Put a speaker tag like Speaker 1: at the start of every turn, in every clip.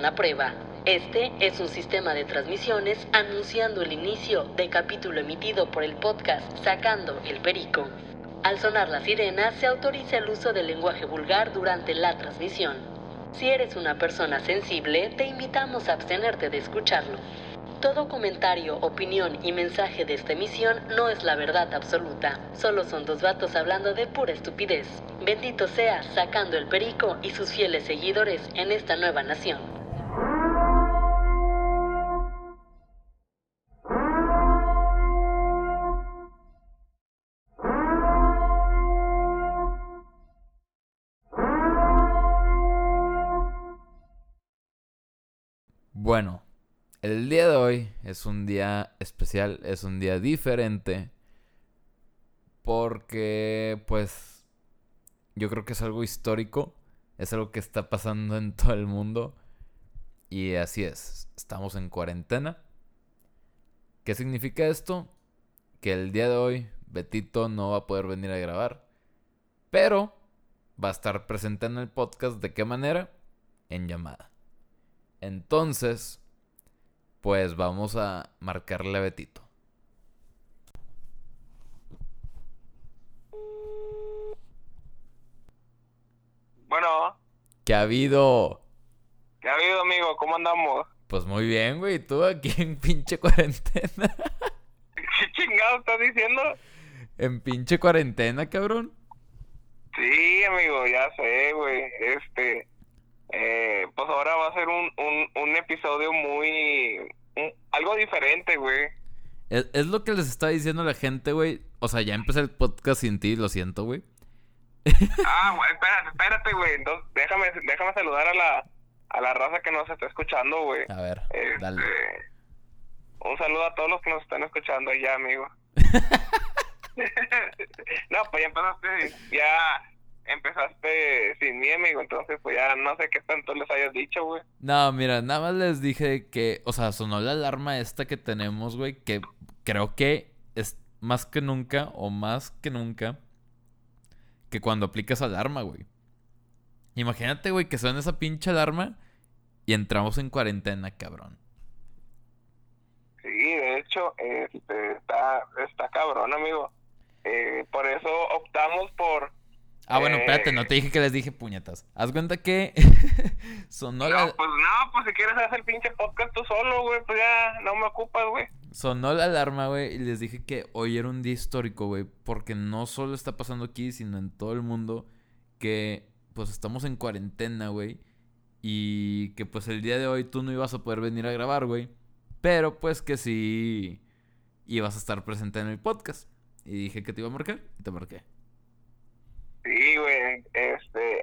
Speaker 1: una prueba. Este es un sistema de transmisiones anunciando el inicio de capítulo emitido por el podcast Sacando el Perico. Al sonar la sirena se autoriza el uso del lenguaje vulgar durante la transmisión. Si eres una persona sensible, te invitamos a abstenerte de escucharlo. Todo comentario, opinión y mensaje de esta emisión no es la verdad absoluta. Solo son dos vatos hablando de pura estupidez. Bendito sea sacando el perico y sus fieles seguidores en esta nueva nación.
Speaker 2: Hoy es un día especial, es un día diferente. Porque, pues, yo creo que es algo histórico. Es algo que está pasando en todo el mundo. Y así es, estamos en cuarentena. ¿Qué significa esto? Que el día de hoy Betito no va a poder venir a grabar. Pero va a estar presente en el podcast. ¿De qué manera? En llamada. Entonces, pues vamos a marcarle a Betito.
Speaker 3: Bueno,
Speaker 2: ¿Qué ha habido?
Speaker 3: ¿qué ha habido, amigo? ¿Cómo andamos?
Speaker 2: Pues muy bien, güey. Tú aquí en pinche cuarentena.
Speaker 3: ¿Qué chingado estás diciendo?
Speaker 2: En pinche cuarentena, cabrón.
Speaker 3: Sí, amigo, ya sé, güey. Este, eh, pues ahora va a ser un, un, un episodio muy... un- algo diferente, güey.
Speaker 2: Es, es lo que les estaba diciendo la gente, güey. O sea, ya empecé el podcast sin ti, lo siento, güey.
Speaker 3: Ah, güey, espérate, espérate, güey. Entonces, déjame, déjame saludar a la, a la raza que nos está escuchando, güey.
Speaker 2: A ver,
Speaker 3: Este,
Speaker 2: dale.
Speaker 3: Un saludo a todos los que nos están escuchando ya, amigo. no, pues ya empezaste, ya empezaste sin mí, amigo, entonces pues ya no sé qué tanto les hayas dicho, güey.
Speaker 2: No, mira, nada más les dije que, o sea, sonó la alarma esta que tenemos, güey, que creo que es más que nunca o más que nunca que cuando aplicas alarma, güey. Imagínate, güey, que suena esa pinche alarma y entramos en cuarentena, cabrón.
Speaker 3: Sí, de hecho, este, está, está cabrón, amigo. Eh, por eso optamos por...
Speaker 2: Ah, bueno,
Speaker 3: Eh.
Speaker 2: espérate, no te dije que les dije puñetas. Haz cuenta que sonó
Speaker 3: No,
Speaker 2: la,
Speaker 3: pues no, pues si quieres hacer el pinche podcast tú solo, güey, pues ya no me ocupas, güey.
Speaker 2: sonó la alarma, güey, y les dije que hoy era un día histórico, güey, porque no solo está pasando aquí, sino en todo el mundo que pues estamos en cuarentena, güey, y que pues el día de hoy tú no ibas a poder venir a grabar, güey, pero pues que sí ibas a estar presente en el podcast. Y dije que te iba a marcar y te marqué.
Speaker 3: Sí, güey, este,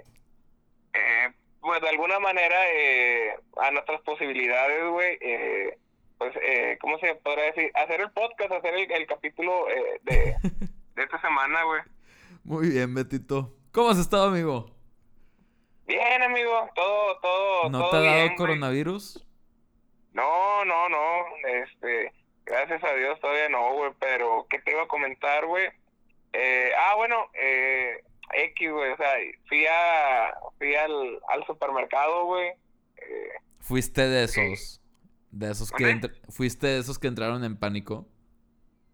Speaker 3: eh, pues de alguna manera eh, a nuestras posibilidades, güey, eh, pues, eh, ¿cómo se podrá decir? Hacer el podcast, hacer el, el capítulo eh, de, de esta semana, güey.
Speaker 2: Muy bien, Betito. ¿Cómo has estado, amigo?
Speaker 3: Bien, amigo, todo, todo,
Speaker 2: ¿No
Speaker 3: todo
Speaker 2: te ha dado
Speaker 3: bien, güey.
Speaker 2: coronavirus?
Speaker 3: No, no, no, este, gracias a Dios todavía no, güey, pero ¿qué te iba a comentar, güey? Eh, ah, bueno, eh, X, güey, o sea, fui a, fui al, al supermercado, güey, eh,
Speaker 2: Fuiste de esos. De esos que fuiste de esos que entraron en pánico.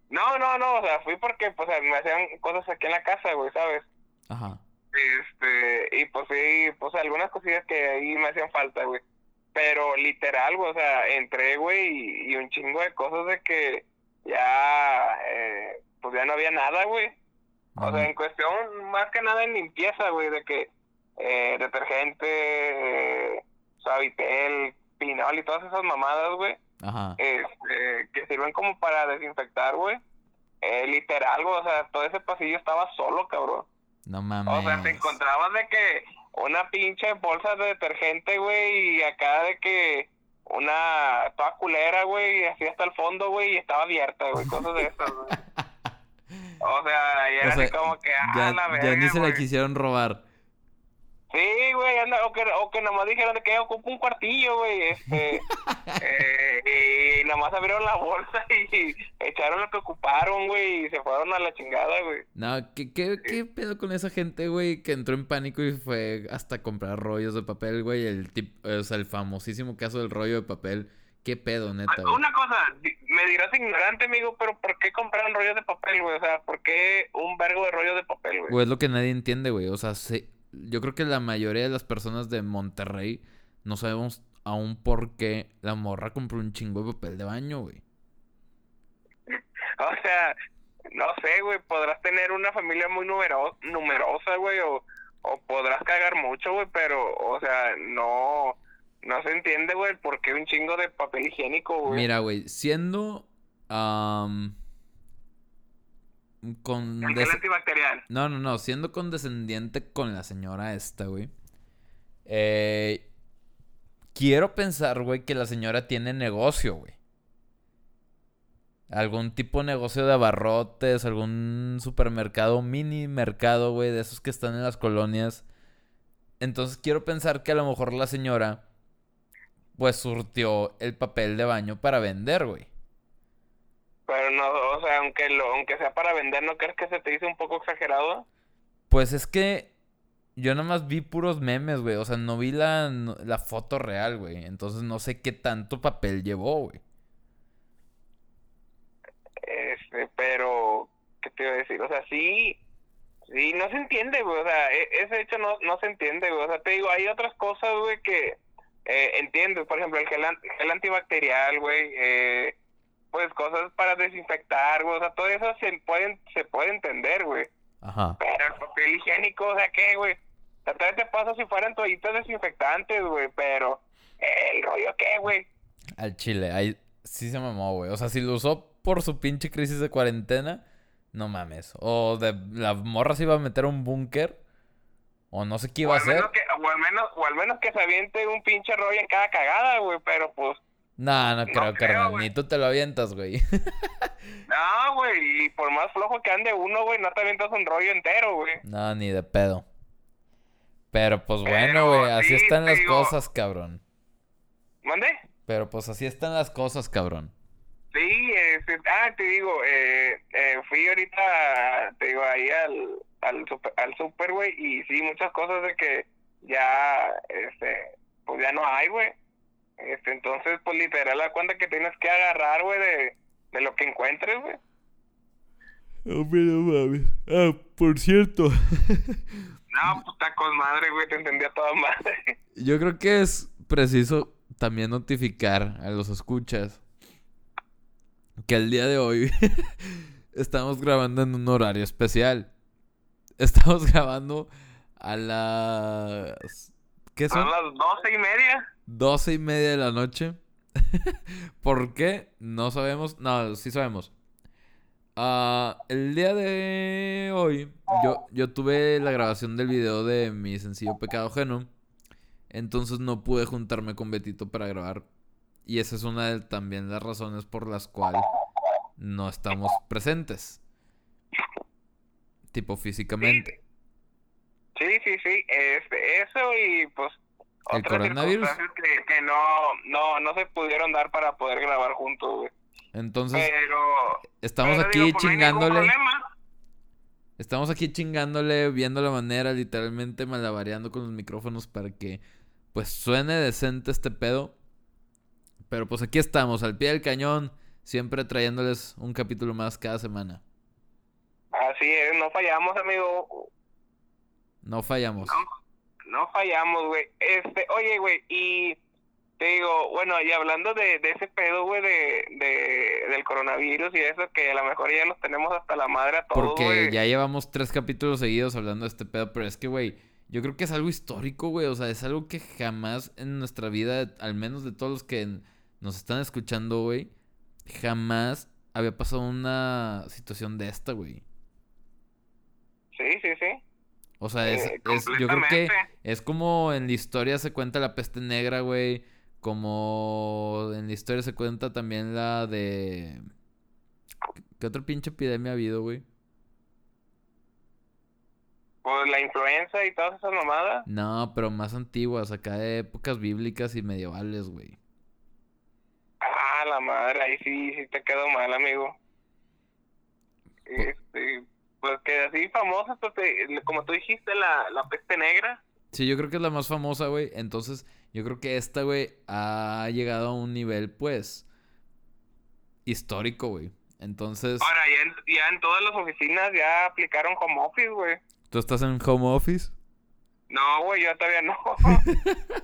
Speaker 3: no, no, no, o sea, fui porque, pues, me hacían cosas aquí en la casa, güey, ¿sabes?
Speaker 2: Ajá.
Speaker 3: Este, y pues sí, pues algunas cosillas que ahí me hacían falta, güey. Pero literal, güey, o sea, entré, güey, y, y un chingo de cosas de que ya, eh, pues ya no había nada, güey. O sea, en cuestión, más que nada en limpieza, güey, de que eh, detergente, eh, suavitel, pinol y todas esas mamadas, güey,
Speaker 2: Ajá.
Speaker 3: este, que sirven como para desinfectar, güey. Eh, literal, güey, o sea, todo ese pasillo estaba solo, cabrón.
Speaker 2: No
Speaker 3: O
Speaker 2: mames.
Speaker 3: sea, te encontrabas de que una pinche bolsa de detergente, güey, y acá de que una toda culera, güey, y así hasta el fondo, güey, y estaba abierta, güey, cosas de esas, güey. O sea, y
Speaker 2: O sea,
Speaker 3: así como que, ah,
Speaker 2: ya,
Speaker 3: la
Speaker 2: ya ni se la
Speaker 3: güey.
Speaker 2: quisieron robar.
Speaker 3: Sí, güey, anda, o que, o que nomás dijeron que ocupa un cuartillo, güey, este, eh, y nomás abrieron la bolsa y echaron echaron lo que ocuparon, güey, y se fueron a la chingada, güey.
Speaker 2: No, ¿qué, qué, qué pedo con esa gente, güey, que entró en pánico y fue hasta comprar rollos de papel, güey? El tip, o sea, el famosísimo caso del rollo de papel. ¿Qué pedo, neta, güey?
Speaker 3: Una cosa, me dirás ignorante, amigo, pero ¿por qué compraron rollos de papel, güey? O sea, ¿por qué un vergo de rollos de papel, güey?
Speaker 2: Güey, es lo que nadie entiende, güey. O sea, se- yo creo que la mayoría de las personas de Monterrey no sabemos aún por qué la morra compró un chingo de papel de baño, güey.
Speaker 3: O sea, no sé, güey, podrás tener una familia muy numero numerosa, güey, o, o podrás cagar mucho, güey, pero, o sea, no, no se entiende, güey, por qué un chingo de papel higiénico, güey.
Speaker 2: Mira, güey, siendo... con...
Speaker 3: El
Speaker 2: des-
Speaker 3: gel antibacterial.
Speaker 2: No, no, no, siendo condescendiente con la señora esta, güey. Eh, quiero pensar, güey, que la señora tiene negocio, güey. Algún tipo de negocio de abarrotes, algún supermercado, mini mercado, güey, de esos que están en las colonias. Entonces quiero pensar que a lo mejor la señora, pues surtió el papel de baño para vender, güey.
Speaker 3: Pero no, o sea, aunque lo, aunque sea para vender, ¿no crees que se te hizo un poco exagerado?
Speaker 2: Pues es que yo nada más vi puros memes, güey. O sea, no vi la, la foto real, güey. Entonces no sé qué tanto papel llevó, güey.
Speaker 3: Este, pero, ¿qué te iba a decir? O sea, sí, sí, no se entiende, güey. O sea, e- ese hecho no, no se entiende, güey. O sea, te digo, hay otras cosas, güey, que eh, entiendo. Por ejemplo, el gel, an- gel antibacterial, güey. Eh, pues cosas para desinfectar, güey. O sea, todo eso se puede, se puede entender, güey.
Speaker 2: Ajá.
Speaker 3: Pero el papel higiénico, o sea, ¿qué, güey? O sea, todavía te pasa si fueran toallitas desinfectantes, güey. Pero, ¿el rollo qué, güey?
Speaker 2: Al chile, ahí sí se mamó, güey. O sea, si lo usó por su pinche crisis de cuarentena, no mames. O de la morra se iba a meter a un búnker. O no sé qué iba a hacer.
Speaker 3: que, o al menos, o al menos que se aviente un pinche rollo en cada cagada, güey, pero pues,
Speaker 2: No, no creo, carnal.
Speaker 3: güey.
Speaker 2: Ni tú te lo avientas, güey.
Speaker 3: no, güey, y por más flojo que ande uno, güey, no te avientas un rollo entero, güey.
Speaker 2: no, ni de pedo. Pero pues bueno, güey. Así
Speaker 3: sí,
Speaker 2: están las
Speaker 3: digo-
Speaker 2: cosas, cabrón.
Speaker 3: ¿Mande?
Speaker 2: Pero pues así están las cosas, cabrón.
Speaker 3: Sí, este, ah, te digo, eh, eh, fui ahorita, te digo, ahí al, al super, al super, güey, y sí, muchas cosas de que ya, este, pues ya no hay, güey. Este, entonces, pues literal, la cuenta que tienes que agarrar, güey, de, de lo que encuentres, güey.
Speaker 2: Hombre, no mames. Ah, por cierto.
Speaker 3: No, puta con madre, güey, te entendía toda madre.
Speaker 2: Yo creo que es preciso también notificar a los escuchas que el día de hoy estamos grabando en un horario especial. Estamos grabando a las... ¿Qué
Speaker 3: Son
Speaker 2: son?
Speaker 3: las doce y media.
Speaker 2: Doce y media de la noche. ¿Por qué? No sabemos. No, sí sabemos. Ah, el día de hoy, yo, yo tuve la grabación del video de mi sencillo Pecado Ajeno. Entonces no pude juntarme con Betito para grabar. Y esa es una de también las razones por las cuales no estamos presentes. Tipo físicamente.
Speaker 3: Sí, sí, sí, este, eso y pues
Speaker 2: ¿El
Speaker 3: otras
Speaker 2: coronavirus?
Speaker 3: circunstancias que, que no, no, no se pudieron dar para poder grabar juntos, güey.
Speaker 2: Entonces,
Speaker 3: Pero
Speaker 2: estamos
Speaker 3: pero
Speaker 2: aquí
Speaker 3: digo, pues,
Speaker 2: chingándole. Estamos aquí chingándole, viendo la manera, literalmente malabareando con los micrófonos para que pues suene decente este pedo. Pero pues aquí estamos, al pie del cañón, siempre trayéndoles un capítulo más cada semana.
Speaker 3: Así es, no fallamos, amigo.
Speaker 2: No fallamos.
Speaker 3: No, no fallamos, güey. Este, oye, güey, y te digo, bueno, y hablando de, de ese pedo, güey, de, de, del coronavirus y eso, que a lo mejor ya los tenemos hasta la madre a todos,
Speaker 2: Porque ya llevamos tres capítulos seguidos hablando de este pedo, pero es que, güey, yo creo que es algo histórico, güey. O sea, es algo que jamás en nuestra vida, al menos de todos los que nos están escuchando, güey, jamás había pasado una situación de esta, güey.
Speaker 3: Sí, sí.
Speaker 2: O sea, es,
Speaker 3: Eh,
Speaker 2: es- yo creo que es como en la historia se cuenta la peste negra, güey. Como en la historia se cuenta también la de... ¿Qué otra pinche epidemia ha habido, güey?
Speaker 3: Pues la influenza y todas esas mamadas.
Speaker 2: No, pero más antiguas, acá de épocas bíblicas y medievales, güey.
Speaker 3: Ah, la madre, ahí sí, sí te quedó mal, amigo. Este, pues que así famosa, pues, como tú dijiste, la, la peste negra.
Speaker 2: Sí, yo creo que es la más famosa, güey. Entonces, yo creo que esta, güey, ha llegado a un nivel, pues, histórico, güey. Entonces,
Speaker 3: Ahora, ya en, ya en todas las oficinas ya aplicaron home office, güey.
Speaker 2: ¿tú estás en home office?
Speaker 3: No, güey, yo todavía no.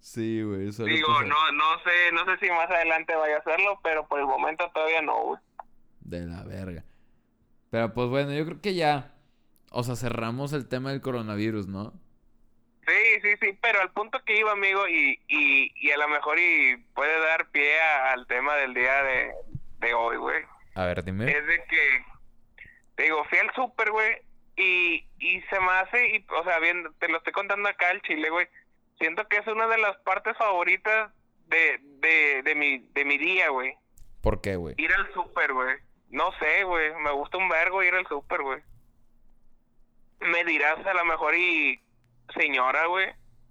Speaker 2: Sí, güey.
Speaker 3: Digo, no, no sé, no sé si más adelante vaya a hacerlo, pero por el momento todavía no, güey.
Speaker 2: De la verga. Pero pues bueno, yo creo que ya. O sea, cerramos el tema del coronavirus, ¿no?
Speaker 3: Sí, sí, sí, pero al punto que iba, amigo, y, y, y a lo mejor y puede dar pie a- al tema del día de, de hoy, güey.
Speaker 2: A ver, dime.
Speaker 3: Es de que, te digo, fui al súper, güey, y, y se me hace, y, o sea, bien, te lo estoy contando acá al chile, güey. Siento que es una de las partes favoritas de, de, de, mi, de mi día, güey.
Speaker 2: ¿Por qué, güey?
Speaker 3: Ir al súper, güey. No sé, güey. Me gusta un vergo ir al súper, güey. Me dirás a lo mejor y señora, güey.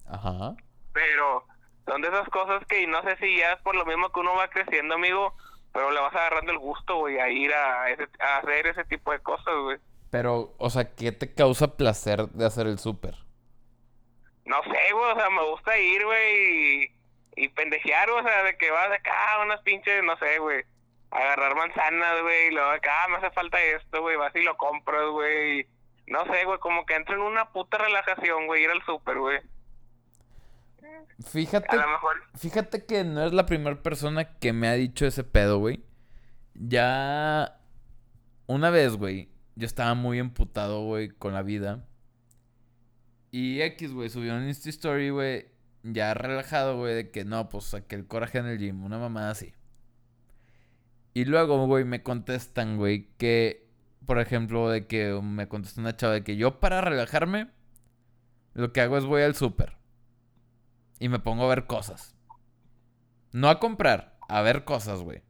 Speaker 2: Ajá.
Speaker 3: Pero son de esas cosas que no sé si ya es por lo mismo que uno va creciendo, amigo. Pero le vas agarrando el gusto, güey, a ir a, ese- a hacer ese tipo de cosas, güey.
Speaker 2: Pero, o sea, ¿qué te causa placer de hacer el súper?
Speaker 3: No sé, güey. O sea, me gusta ir, güey, y, y pendejear, o sea, de que vas acá unas pinches, no sé, güey. Agarrar manzanas, güey, y luego acá me hace falta esto, güey. Vas y lo compras, güey. No sé, güey, como que entro en una puta relajación, güey, ir al súper, güey.
Speaker 2: Fíjate,
Speaker 3: A lo mejor,
Speaker 2: fíjate que no es la primera persona que me ha dicho ese pedo, güey. Ya una vez, güey, yo estaba muy emputado, güey, con la vida. Y X, güey, subió un Insta Story, güey, ya relajado, güey, de que no, pues saqué el coraje en el gym, una mamada así. Y luego, güey, me contestan, güey, que, por ejemplo, de que me contestó una chava de que yo para relajarme, lo que hago es voy al súper. Y me pongo a ver cosas. No a comprar, a ver cosas, güey.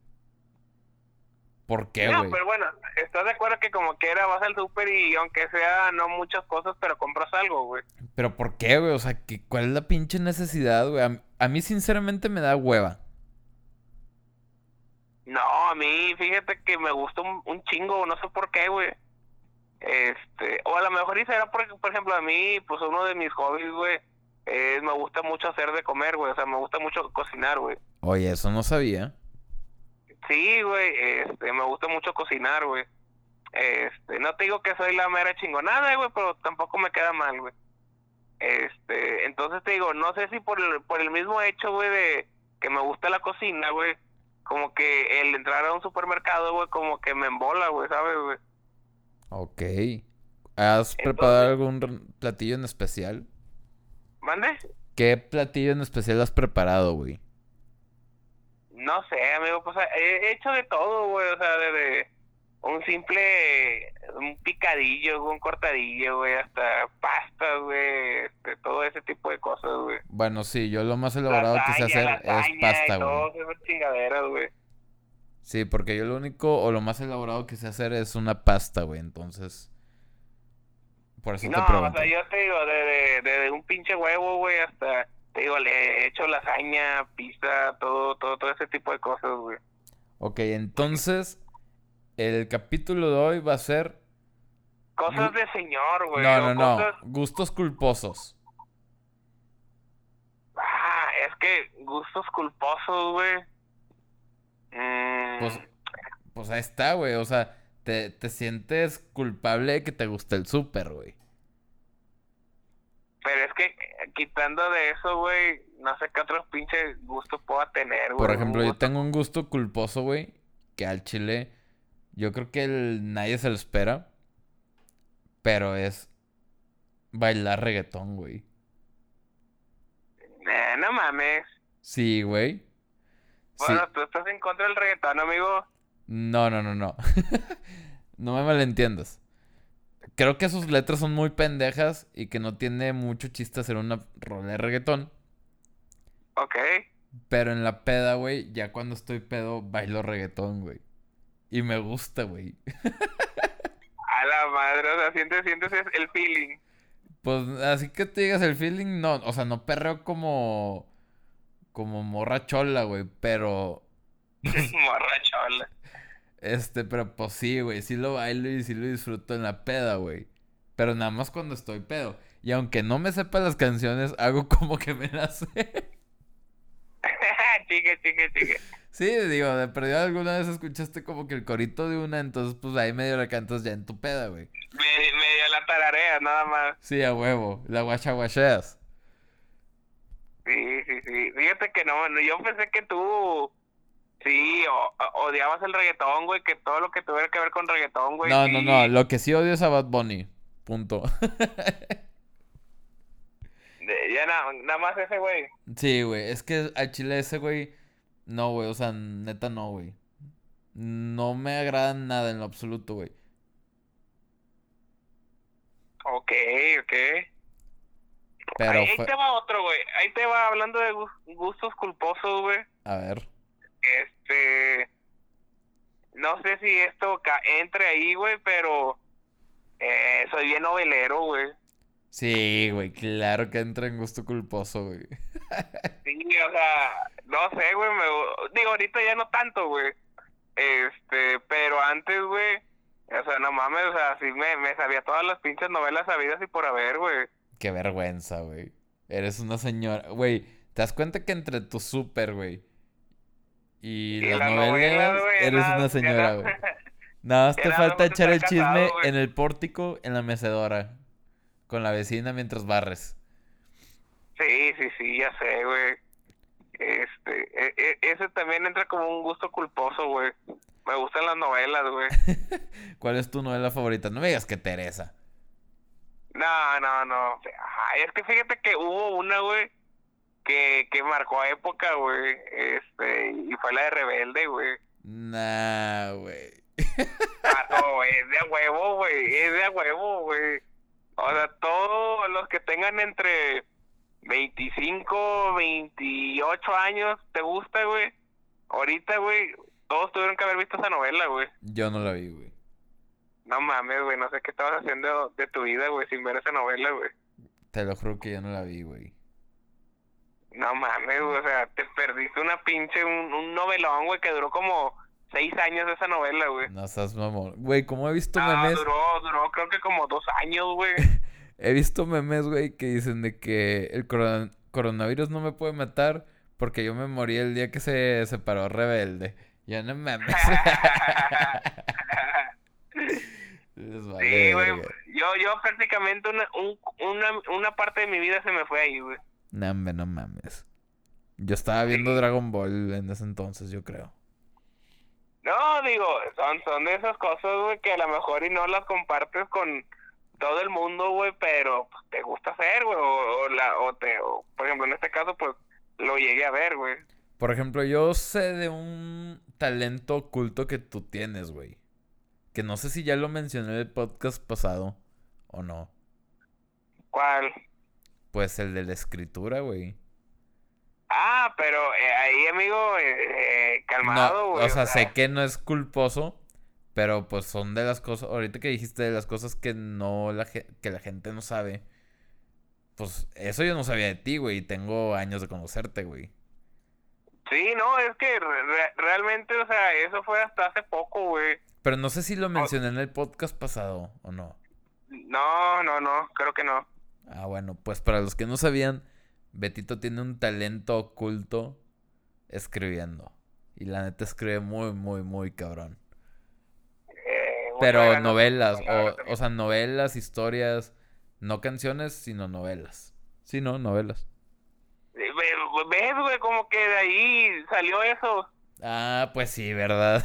Speaker 2: ¿Por qué,
Speaker 3: no,
Speaker 2: güey?
Speaker 3: pero bueno, ¿estás de acuerdo que como quiera vas al súper y aunque sea no muchas cosas, pero compras algo, güey?
Speaker 2: Pero ¿por qué, güey? O sea, ¿qué- ¿cuál es la pinche necesidad, güey? A, a mí sinceramente me da hueva.
Speaker 3: No, a mí, fíjate que me gusta un, un chingo, no sé por qué, güey. Este, o a lo mejor y será porque, por ejemplo, a mí, pues uno de mis hobbies, güey, es me gusta mucho hacer de comer, güey, o sea, me gusta mucho cocinar, güey.
Speaker 2: Oye, eso no sabía.
Speaker 3: Sí, güey, este, me gusta mucho cocinar, güey. Este, no te digo que soy la mera chingonada, güey, pero tampoco me queda mal, güey. Este, entonces te digo, no sé si por el, por el mismo hecho, güey, de que me gusta la cocina, güey, como que el entrar a un supermercado, güey, como que me embola, güey, ¿sabes, güey?
Speaker 2: Ok. ¿Has preparado algún platillo en especial?
Speaker 3: ¿Mande?
Speaker 2: ¿Qué platillo en especial has preparado, güey?
Speaker 3: No sé, amigo, pues he hecho de todo, güey, o sea, desde un simple, un picadillo, un cortadillo, güey, hasta pastas, güey, este, todo ese tipo de cosas, güey.
Speaker 2: Bueno, sí, yo lo más elaborado que sé hacer es pasta, güey.
Speaker 3: todas esas chingaderas, güey.
Speaker 2: Sí, porque yo lo único o lo más elaborado que sé hacer es una pasta, güey. Entonces, por eso te
Speaker 3: No, o
Speaker 2: pregunto.
Speaker 3: sea, yo te digo, desde de, de un pinche huevo, güey, hasta, te digo, le he hecho lasaña, pizza, todo, todo, todo ese tipo de cosas, güey.
Speaker 2: Ok, entonces, el capítulo de hoy va a ser...
Speaker 3: Cosas de señor, güey.
Speaker 2: no, no, no. Gustos culposos.
Speaker 3: Ah, es que gustos culposos, güey. Mm,
Speaker 2: Pues, pues ahí está, güey. O sea, te, te sientes culpable de que te guste el súper, güey.
Speaker 3: Pero es que eh, quitando de eso, güey, no sé qué otros pinches gustos pueda tener, güey.
Speaker 2: Por ejemplo, yo tengo un gusto culposo, güey, que al chile yo creo que el- nadie se lo espera, pero es bailar reggaetón, güey.
Speaker 3: Eh, no mames.
Speaker 2: Sí, güey. Sí.
Speaker 3: Bueno, tú estás en contra del reggaetón, amigo.
Speaker 2: No, no, no, no. no me malentiendas. Creo que sus letras son muy pendejas y que no tiene mucho chiste hacer una rola de reggaetón.
Speaker 3: Ok.
Speaker 2: Pero en la peda, güey, ya cuando estoy pedo, bailo reggaetón, güey. Y me gusta, güey.
Speaker 3: A la madre, o sea, sientes, sientes es- el feeling.
Speaker 2: Pues así que te digas el feeling, no, o sea, no perreo como como morra chola, güey, pero
Speaker 3: Morra chola.
Speaker 2: Este, pero pues sí, güey, sí lo bailo y sí lo disfruto en la peda, güey. Pero nada más cuando estoy pedo. Y aunque no me sepa las canciones, hago como que me las sé.
Speaker 3: chique, chique, chique.
Speaker 2: Sí, digo, de perdido alguna vez escuchaste como que el corito de una, entonces pues ahí medio la cantas ya en tu peda, güey.
Speaker 3: Medio, la tararea, nada más.
Speaker 2: Sí, a huevo, la guachaguacheas.
Speaker 3: Sí, sí, sí. Fíjate que no, no, yo pensé que tú sí o- o- odiabas el reggaetón, güey, que todo lo que tuviera que ver con reggaetón, güey.
Speaker 2: No,
Speaker 3: sí.
Speaker 2: no, no, lo que sí odio es a Bad Bunny. Punto.
Speaker 3: Ya na- nada más ese, güey.
Speaker 2: Sí, güey, es que al chile ese, güey, no, güey, o sea, neta no, güey. No me agrada nada en lo absoluto, güey.
Speaker 3: Ok, ok.
Speaker 2: Pero
Speaker 3: ahí, te va otro, güey. Ahí te va hablando de gus- gustos culposos, güey.
Speaker 2: A ver.
Speaker 3: Este. No sé si esto ca- entre ahí, güey, pero. Eh, soy bien novelero, güey.
Speaker 2: Sí, güey, claro que entra en gusto culposo, güey.
Speaker 3: Sí, o sea, no sé, güey. me- Digo, ahorita ya no tanto, güey. Este, pero antes, güey. O sea, no mames, o sea, sí me, me sabía todas las pinches novelas sabidas y por haber, güey.
Speaker 2: Qué vergüenza, güey. Eres una señora. Güey, ¿te das cuenta que entre tu súper, güey? Y,
Speaker 3: Y
Speaker 2: las
Speaker 3: las
Speaker 2: novelas,
Speaker 3: güey,
Speaker 2: eres
Speaker 3: nada-
Speaker 2: una señora, güey. Nada más te falta echar el chisme
Speaker 3: casado,
Speaker 2: en el pórtico, en la mecedora. Con la vecina mientras barres.
Speaker 3: Sí, sí, sí, ya sé, güey. Este, e- e- ese también entra como un gusto culposo, güey. Me gustan las novelas, güey.
Speaker 2: ¿Cuál es tu novela favorita? No me digas que Teresa.
Speaker 3: No, no, no. Ay, es que fíjate que hubo una, güey, que, que marcó época, güey. Este, y fue la de Rebelde, güey.
Speaker 2: Nah, güey.
Speaker 3: Ah, no, es de a huevo, güey. Es de a huevo, güey. O sea, todos los que tengan entre 25, 28 años, ¿te gusta, güey? Ahorita, güey, todos tuvieron que haber visto esa novela, güey.
Speaker 2: Yo no la vi, güey.
Speaker 3: No mames, güey, no sé qué estabas haciendo de tu vida, güey, sin ver esa novela, güey.
Speaker 2: Te lo juro que yo no la vi, güey.
Speaker 3: No mames, güey, o sea, te perdiste una pinche, un, un novelón, güey, que duró como seis años esa novela, güey.
Speaker 2: No seas mamón. Güey, como he visto
Speaker 3: Ah,
Speaker 2: memes.
Speaker 3: duró, duró creo que como dos años, güey.
Speaker 2: He visto memes, güey, que dicen de que el coron- coronavirus no me puede matar porque yo me morí el día que se separó Rebelde. Ya no mames.
Speaker 3: Sí, güey. Yo, yo prácticamente una, un- una, una parte de mi vida se me fue ahí, güey.
Speaker 2: No, no mames. Yo estaba viendo Dragon Ball en ese entonces, yo creo.
Speaker 3: No, digo, son, son de esas cosas, güey, que a lo mejor y no las compartes con todo el mundo, güey, pero pues, te gusta hacer, güey, o, o la, o te, o, por ejemplo, en este caso, pues, lo llegué a ver, güey.
Speaker 2: Por ejemplo, yo sé de un talento oculto que tú tienes, güey. Que no sé si ya lo mencioné en el podcast pasado o no.
Speaker 3: ¿Cuál?
Speaker 2: Pues el de la escritura, güey.
Speaker 3: Ah, pero eh, ahí, amigo, eh, eh, calmado,
Speaker 2: No,
Speaker 3: güey.
Speaker 2: o sea, sé que no es culposo, pero pues son de las cosas, ahorita que dijiste de las cosas que no la que la gente no sabe. Pues eso yo no sabía de ti, güey, y tengo años de conocerte, güey.
Speaker 3: Sí, no, es que re- re- realmente, o sea, eso fue hasta hace poco, güey.
Speaker 2: Pero no sé si lo mencioné en el podcast pasado o no.
Speaker 3: No, no, no, creo que no.
Speaker 2: Ah, bueno, pues para los que no sabían, Betito tiene un talento oculto escribiendo. Y la neta escribe muy, muy, muy cabrón. Pero novelas, o, o sea, novelas, historias, no canciones, sino novelas. Sí, no, novelas.
Speaker 3: Ve- ve- ¿Ves, güey? Como que de ahí salió eso.
Speaker 2: Ah, pues sí, ¿verdad?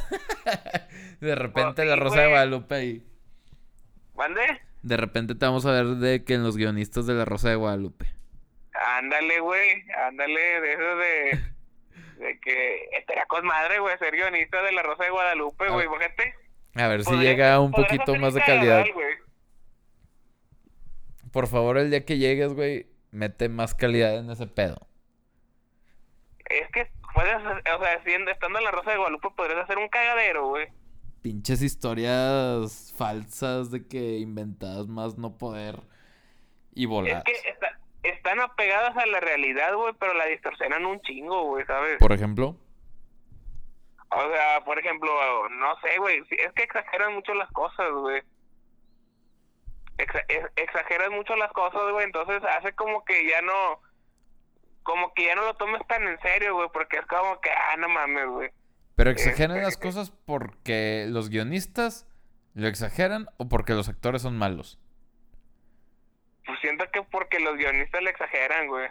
Speaker 2: de repente la Rosa de. Guadalupe ahí.
Speaker 3: ¿Mande?
Speaker 2: De repente te vamos a ver de que en los guionistas de la Rosa de Guadalupe.
Speaker 3: Ándale, güey. Ándale, de eso de. De que estaría con madre, güey, ser guionista de La Rosa de Guadalupe,
Speaker 2: A
Speaker 3: güey.
Speaker 2: ver.
Speaker 3: Fíjate.
Speaker 2: A ver si llega un poquito más de calidad. Por favor, el día que llegues, güey, mete más calidad en ese pedo.
Speaker 3: Es que puedes, o sea, siendo, estando en La Rosa de Guadalupe, podrías hacer un cagadero, güey.
Speaker 2: Pinches historias falsas de que inventadas más no poder y
Speaker 3: Es
Speaker 2: voladas.
Speaker 3: que está- están apegadas a la realidad, güey, pero la distorsionan un chingo, güey, ¿sabes?
Speaker 2: Por ejemplo,
Speaker 3: O sea, por ejemplo, no sé, güey, es que exageran mucho las cosas, güey. exageran mucho las cosas, güey, entonces hace como que ya no, como que ya no lo tomes tan en serio, güey, porque es como que, ah, no mames, güey.
Speaker 2: Pero exageran las este, cosas porque los guionistas lo exageran o porque los actores son malos.
Speaker 3: Pues siento que porque los guionistas le exageran, güey.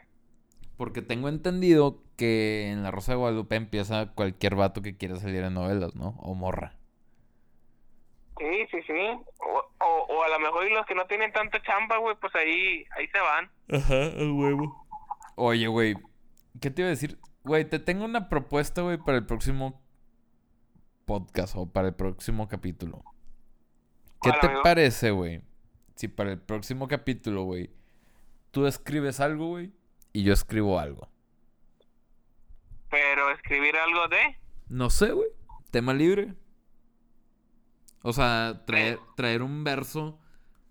Speaker 2: Porque tengo entendido que en La Rosa de Guadalupe empieza cualquier vato que quiera salir en novelas, ¿no? O morra.
Speaker 3: Sí, sí, sí. O, o, a lo mejor y los que no tienen tanta chamba, güey, pues ahí, ahí se van.
Speaker 2: Ajá, el huevo. Oye, güey, ¿qué te iba a decir? Güey, te tengo una propuesta, güey, para el próximo podcast o para el próximo capítulo. ¿Qué te parece, güey? Si para el próximo capítulo, güey, tú escribes algo, güey, y yo escribo algo.
Speaker 3: Pero escribir algo de...
Speaker 2: No sé, güey. Tema libre. O sea, traer, traer un verso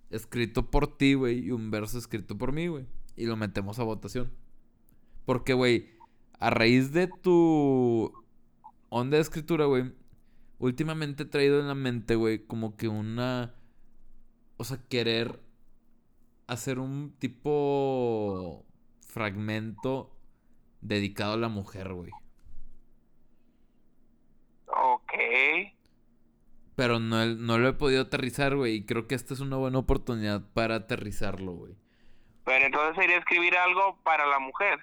Speaker 2: escrito por ti, güey, y un verso escrito por mí, güey. Y lo metemos a votación. Porque, güey, a raíz de tu onda de escritura, güey, últimamente he traído en la mente, güey, como que una... O sea, querer hacer un tipo fragmento dedicado a la mujer, güey.
Speaker 3: Ok.
Speaker 2: Pero no, no lo he podido aterrizar, güey. Y creo que esta es una buena oportunidad para aterrizarlo, güey.
Speaker 3: Pero entonces sería escribir algo para la mujer.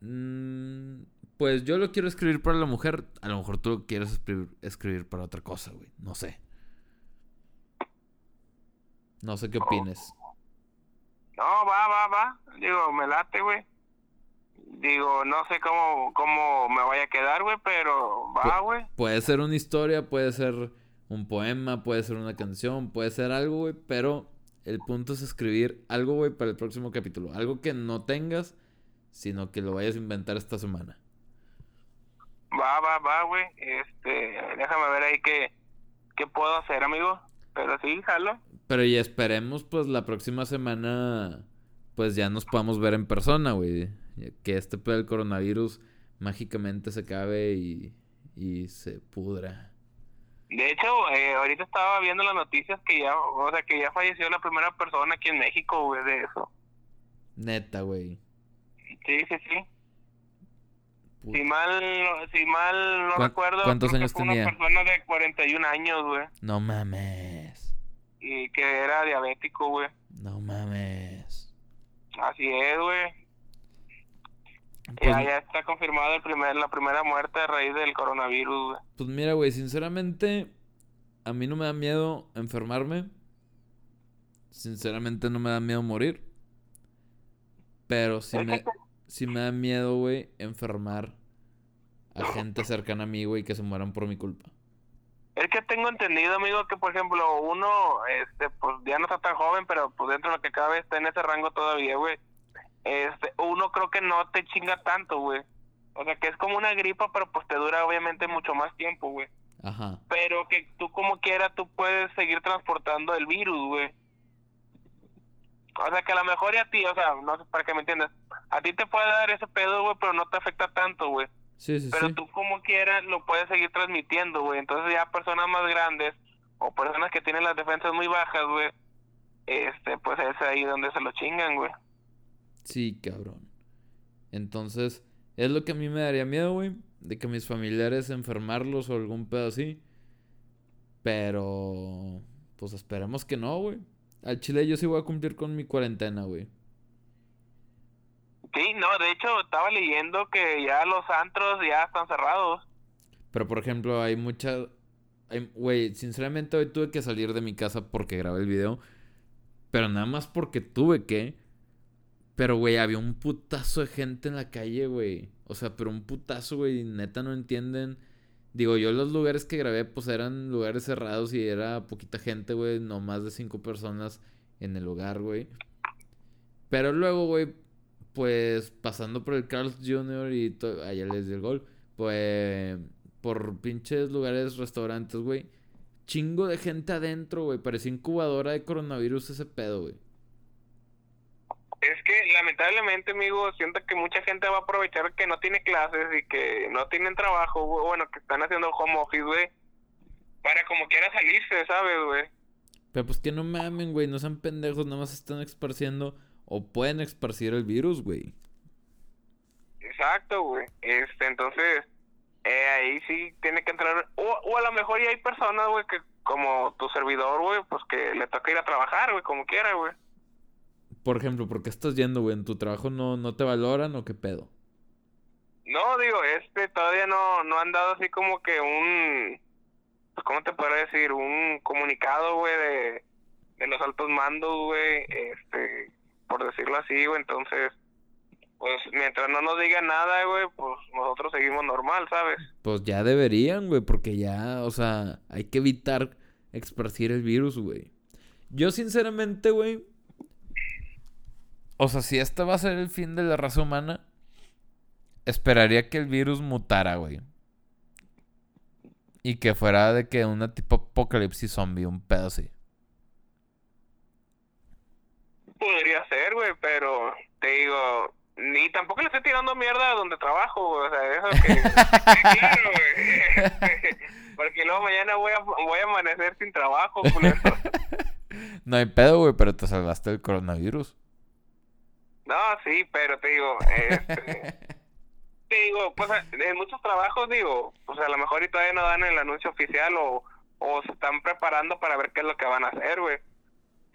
Speaker 2: Mm, pues yo lo quiero escribir para la mujer. A lo mejor tú lo quieres escribir, escribir para otra cosa, güey. No sé. No sé qué opines.
Speaker 3: No, va, va, va. Digo, me late, güey. Digo, no sé cómo, cómo me vaya a quedar, güey, pero va, güey.
Speaker 2: puede ser una historia, puede ser un poema, puede ser una canción, puede ser algo, güey, pero el punto es escribir algo, güey, para el próximo capítulo. Algo que no tengas, sino que lo vayas a inventar esta semana.
Speaker 3: Va, va, va, güey. Este, déjame ver ahí qué, qué puedo hacer, amigo. Pero sí, jalo.
Speaker 2: Pero y esperemos, pues, la próxima semana, pues, ya nos podamos ver en persona, güey. Que este pedo del coronavirus mágicamente se acabe y, y se pudra.
Speaker 3: De hecho, eh, ahorita estaba viendo las noticias que ya, o sea, que ya falleció la primera persona aquí en México, güey, de eso.
Speaker 2: Neta, güey.
Speaker 3: Sí, sí, sí. Si mal, si mal no recuerdo,
Speaker 2: ¿cuántos años tenía?
Speaker 3: Una persona de 41 años, güey.
Speaker 2: No mames
Speaker 3: y que era diabético, güey.
Speaker 2: No mames.
Speaker 3: Así es, güey. Pues ya, está confirmado el primer, la primera muerte a raíz del coronavirus, güey.
Speaker 2: Pues mira, güey, sinceramente, a mí no me da miedo enfermarme. Sinceramente no me da miedo morir. Pero sí me, sí me da miedo, güey, enfermar a gente cercana a mí, güey, que se mueran por mi culpa.
Speaker 3: Es que tengo entendido, amigo, que por ejemplo uno, este, pues ya no está tan joven, pero pues dentro de lo que cabe está en ese rango todavía, güey. Este, uno creo que no te chinga tanto, güey. O sea, que es como una gripa, pero pues te dura obviamente mucho más tiempo, güey.
Speaker 2: Ajá.
Speaker 3: Pero que tú como quiera, tú puedes seguir transportando el virus, güey. O sea, que a lo mejor y a ti, o sea, no sé para que me entiendas, a ti te puede dar ese pedo, güey, pero no te afecta tanto, güey. Pero tú como quieras lo puedes seguir transmitiendo, güey. Entonces ya personas más grandes o personas que tienen las defensas muy bajas, güey, este, pues es ahí donde se lo chingan, güey.
Speaker 2: Sí, cabrón. Entonces, es lo que a mí me daría miedo, güey, de que mis familiares enfermarlos o algún pedo así. Pero, pues esperemos que no, güey. Al chile yo sí voy a cumplir con mi cuarentena, güey.
Speaker 3: Sí, no, de hecho estaba leyendo que ya los antros ya están cerrados.
Speaker 2: Pero por ejemplo, hay mucha... Güey, sinceramente hoy tuve que salir de mi casa porque grabé el video. Pero nada más porque tuve que. Pero, güey, había un putazo de gente en la calle, güey. O sea, pero un putazo, güey. Neta no entienden. Digo, yo los lugares que grabé, pues eran lugares cerrados y era poquita gente, güey. No más de cinco personas en el lugar, güey. Pero luego, güey, pues pasando por el Carl's Jr. y allá les di el gol, pues por pinches lugares, restaurantes, güey. Chingo de gente adentro, güey. Parecía incubadora de coronavirus ese pedo, güey.
Speaker 3: Es que lamentablemente, amigo, siento que mucha gente va a aprovechar que no tiene clases y que no tienen trabajo, güey, bueno, que están haciendo home office, güey, para como quiera salirse, ¿sabes, güey?
Speaker 2: Pero pues que no mamen, güey, no sean pendejos, nada más están esparciendo o pueden esparcir el virus, güey.
Speaker 3: Exacto, güey. Este, entonces, eh, ahí sí tiene que entrar, o, o a lo mejor ya hay personas, güey, que como tu servidor, güey, pues que le toca ir a trabajar, güey, como quiera, güey.
Speaker 2: Por ejemplo, ¿por qué estás yendo, güey? ¿En tu trabajo no, no te valoran o qué pedo?
Speaker 3: No, digo, este todavía no, no han dado así como que un, pues, ¿cómo te puedo decir? Un comunicado, güey, de, de los altos mandos, güey, este, por decirlo así, güey, entonces, pues mientras no nos digan nada, güey, pues nosotros seguimos normal, ¿sabes?
Speaker 2: Pues ya deberían, güey, porque ya, o sea, hay que evitar esparcir el virus, güey. Yo sinceramente, güey, o sea, si este va a ser el fin de la raza humana, esperaría que el virus mutara, güey. Y que fuera de que una tipo apocalipsis zombie, un pedo así.
Speaker 3: Podría ser, güey, pero te digo, ni tampoco le estoy tirando mierda a donde trabajo, güey, o sea, eso que... que claro, güey. Porque luego mañana voy a, voy a amanecer sin trabajo, culero.
Speaker 2: No hay pedo, güey, pero te salvaste del coronavirus.
Speaker 3: No, sí, pero te digo, este, te digo, pues en muchos trabajos digo, pues a lo mejor y todavía no dan el anuncio oficial o, o se están preparando para ver qué es lo que van a hacer, güey.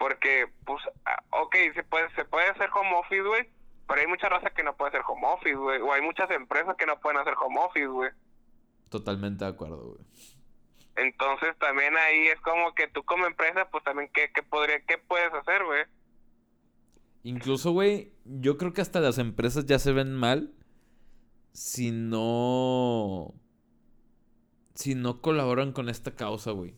Speaker 3: Porque, pues, ah, ok, se puede, se puede hacer home office, güey, pero hay mucha raza que no puede hacer home office, güey, o hay muchas empresas que no pueden hacer home office, güey.
Speaker 2: Totalmente de acuerdo, güey.
Speaker 3: Entonces también ahí es como que tú como empresa, pues también qué, qué podría, qué puedes hacer, güey.
Speaker 2: Incluso, güey, yo creo que hasta las empresas ya se ven mal si no. Si no colaboran con esta causa, güey.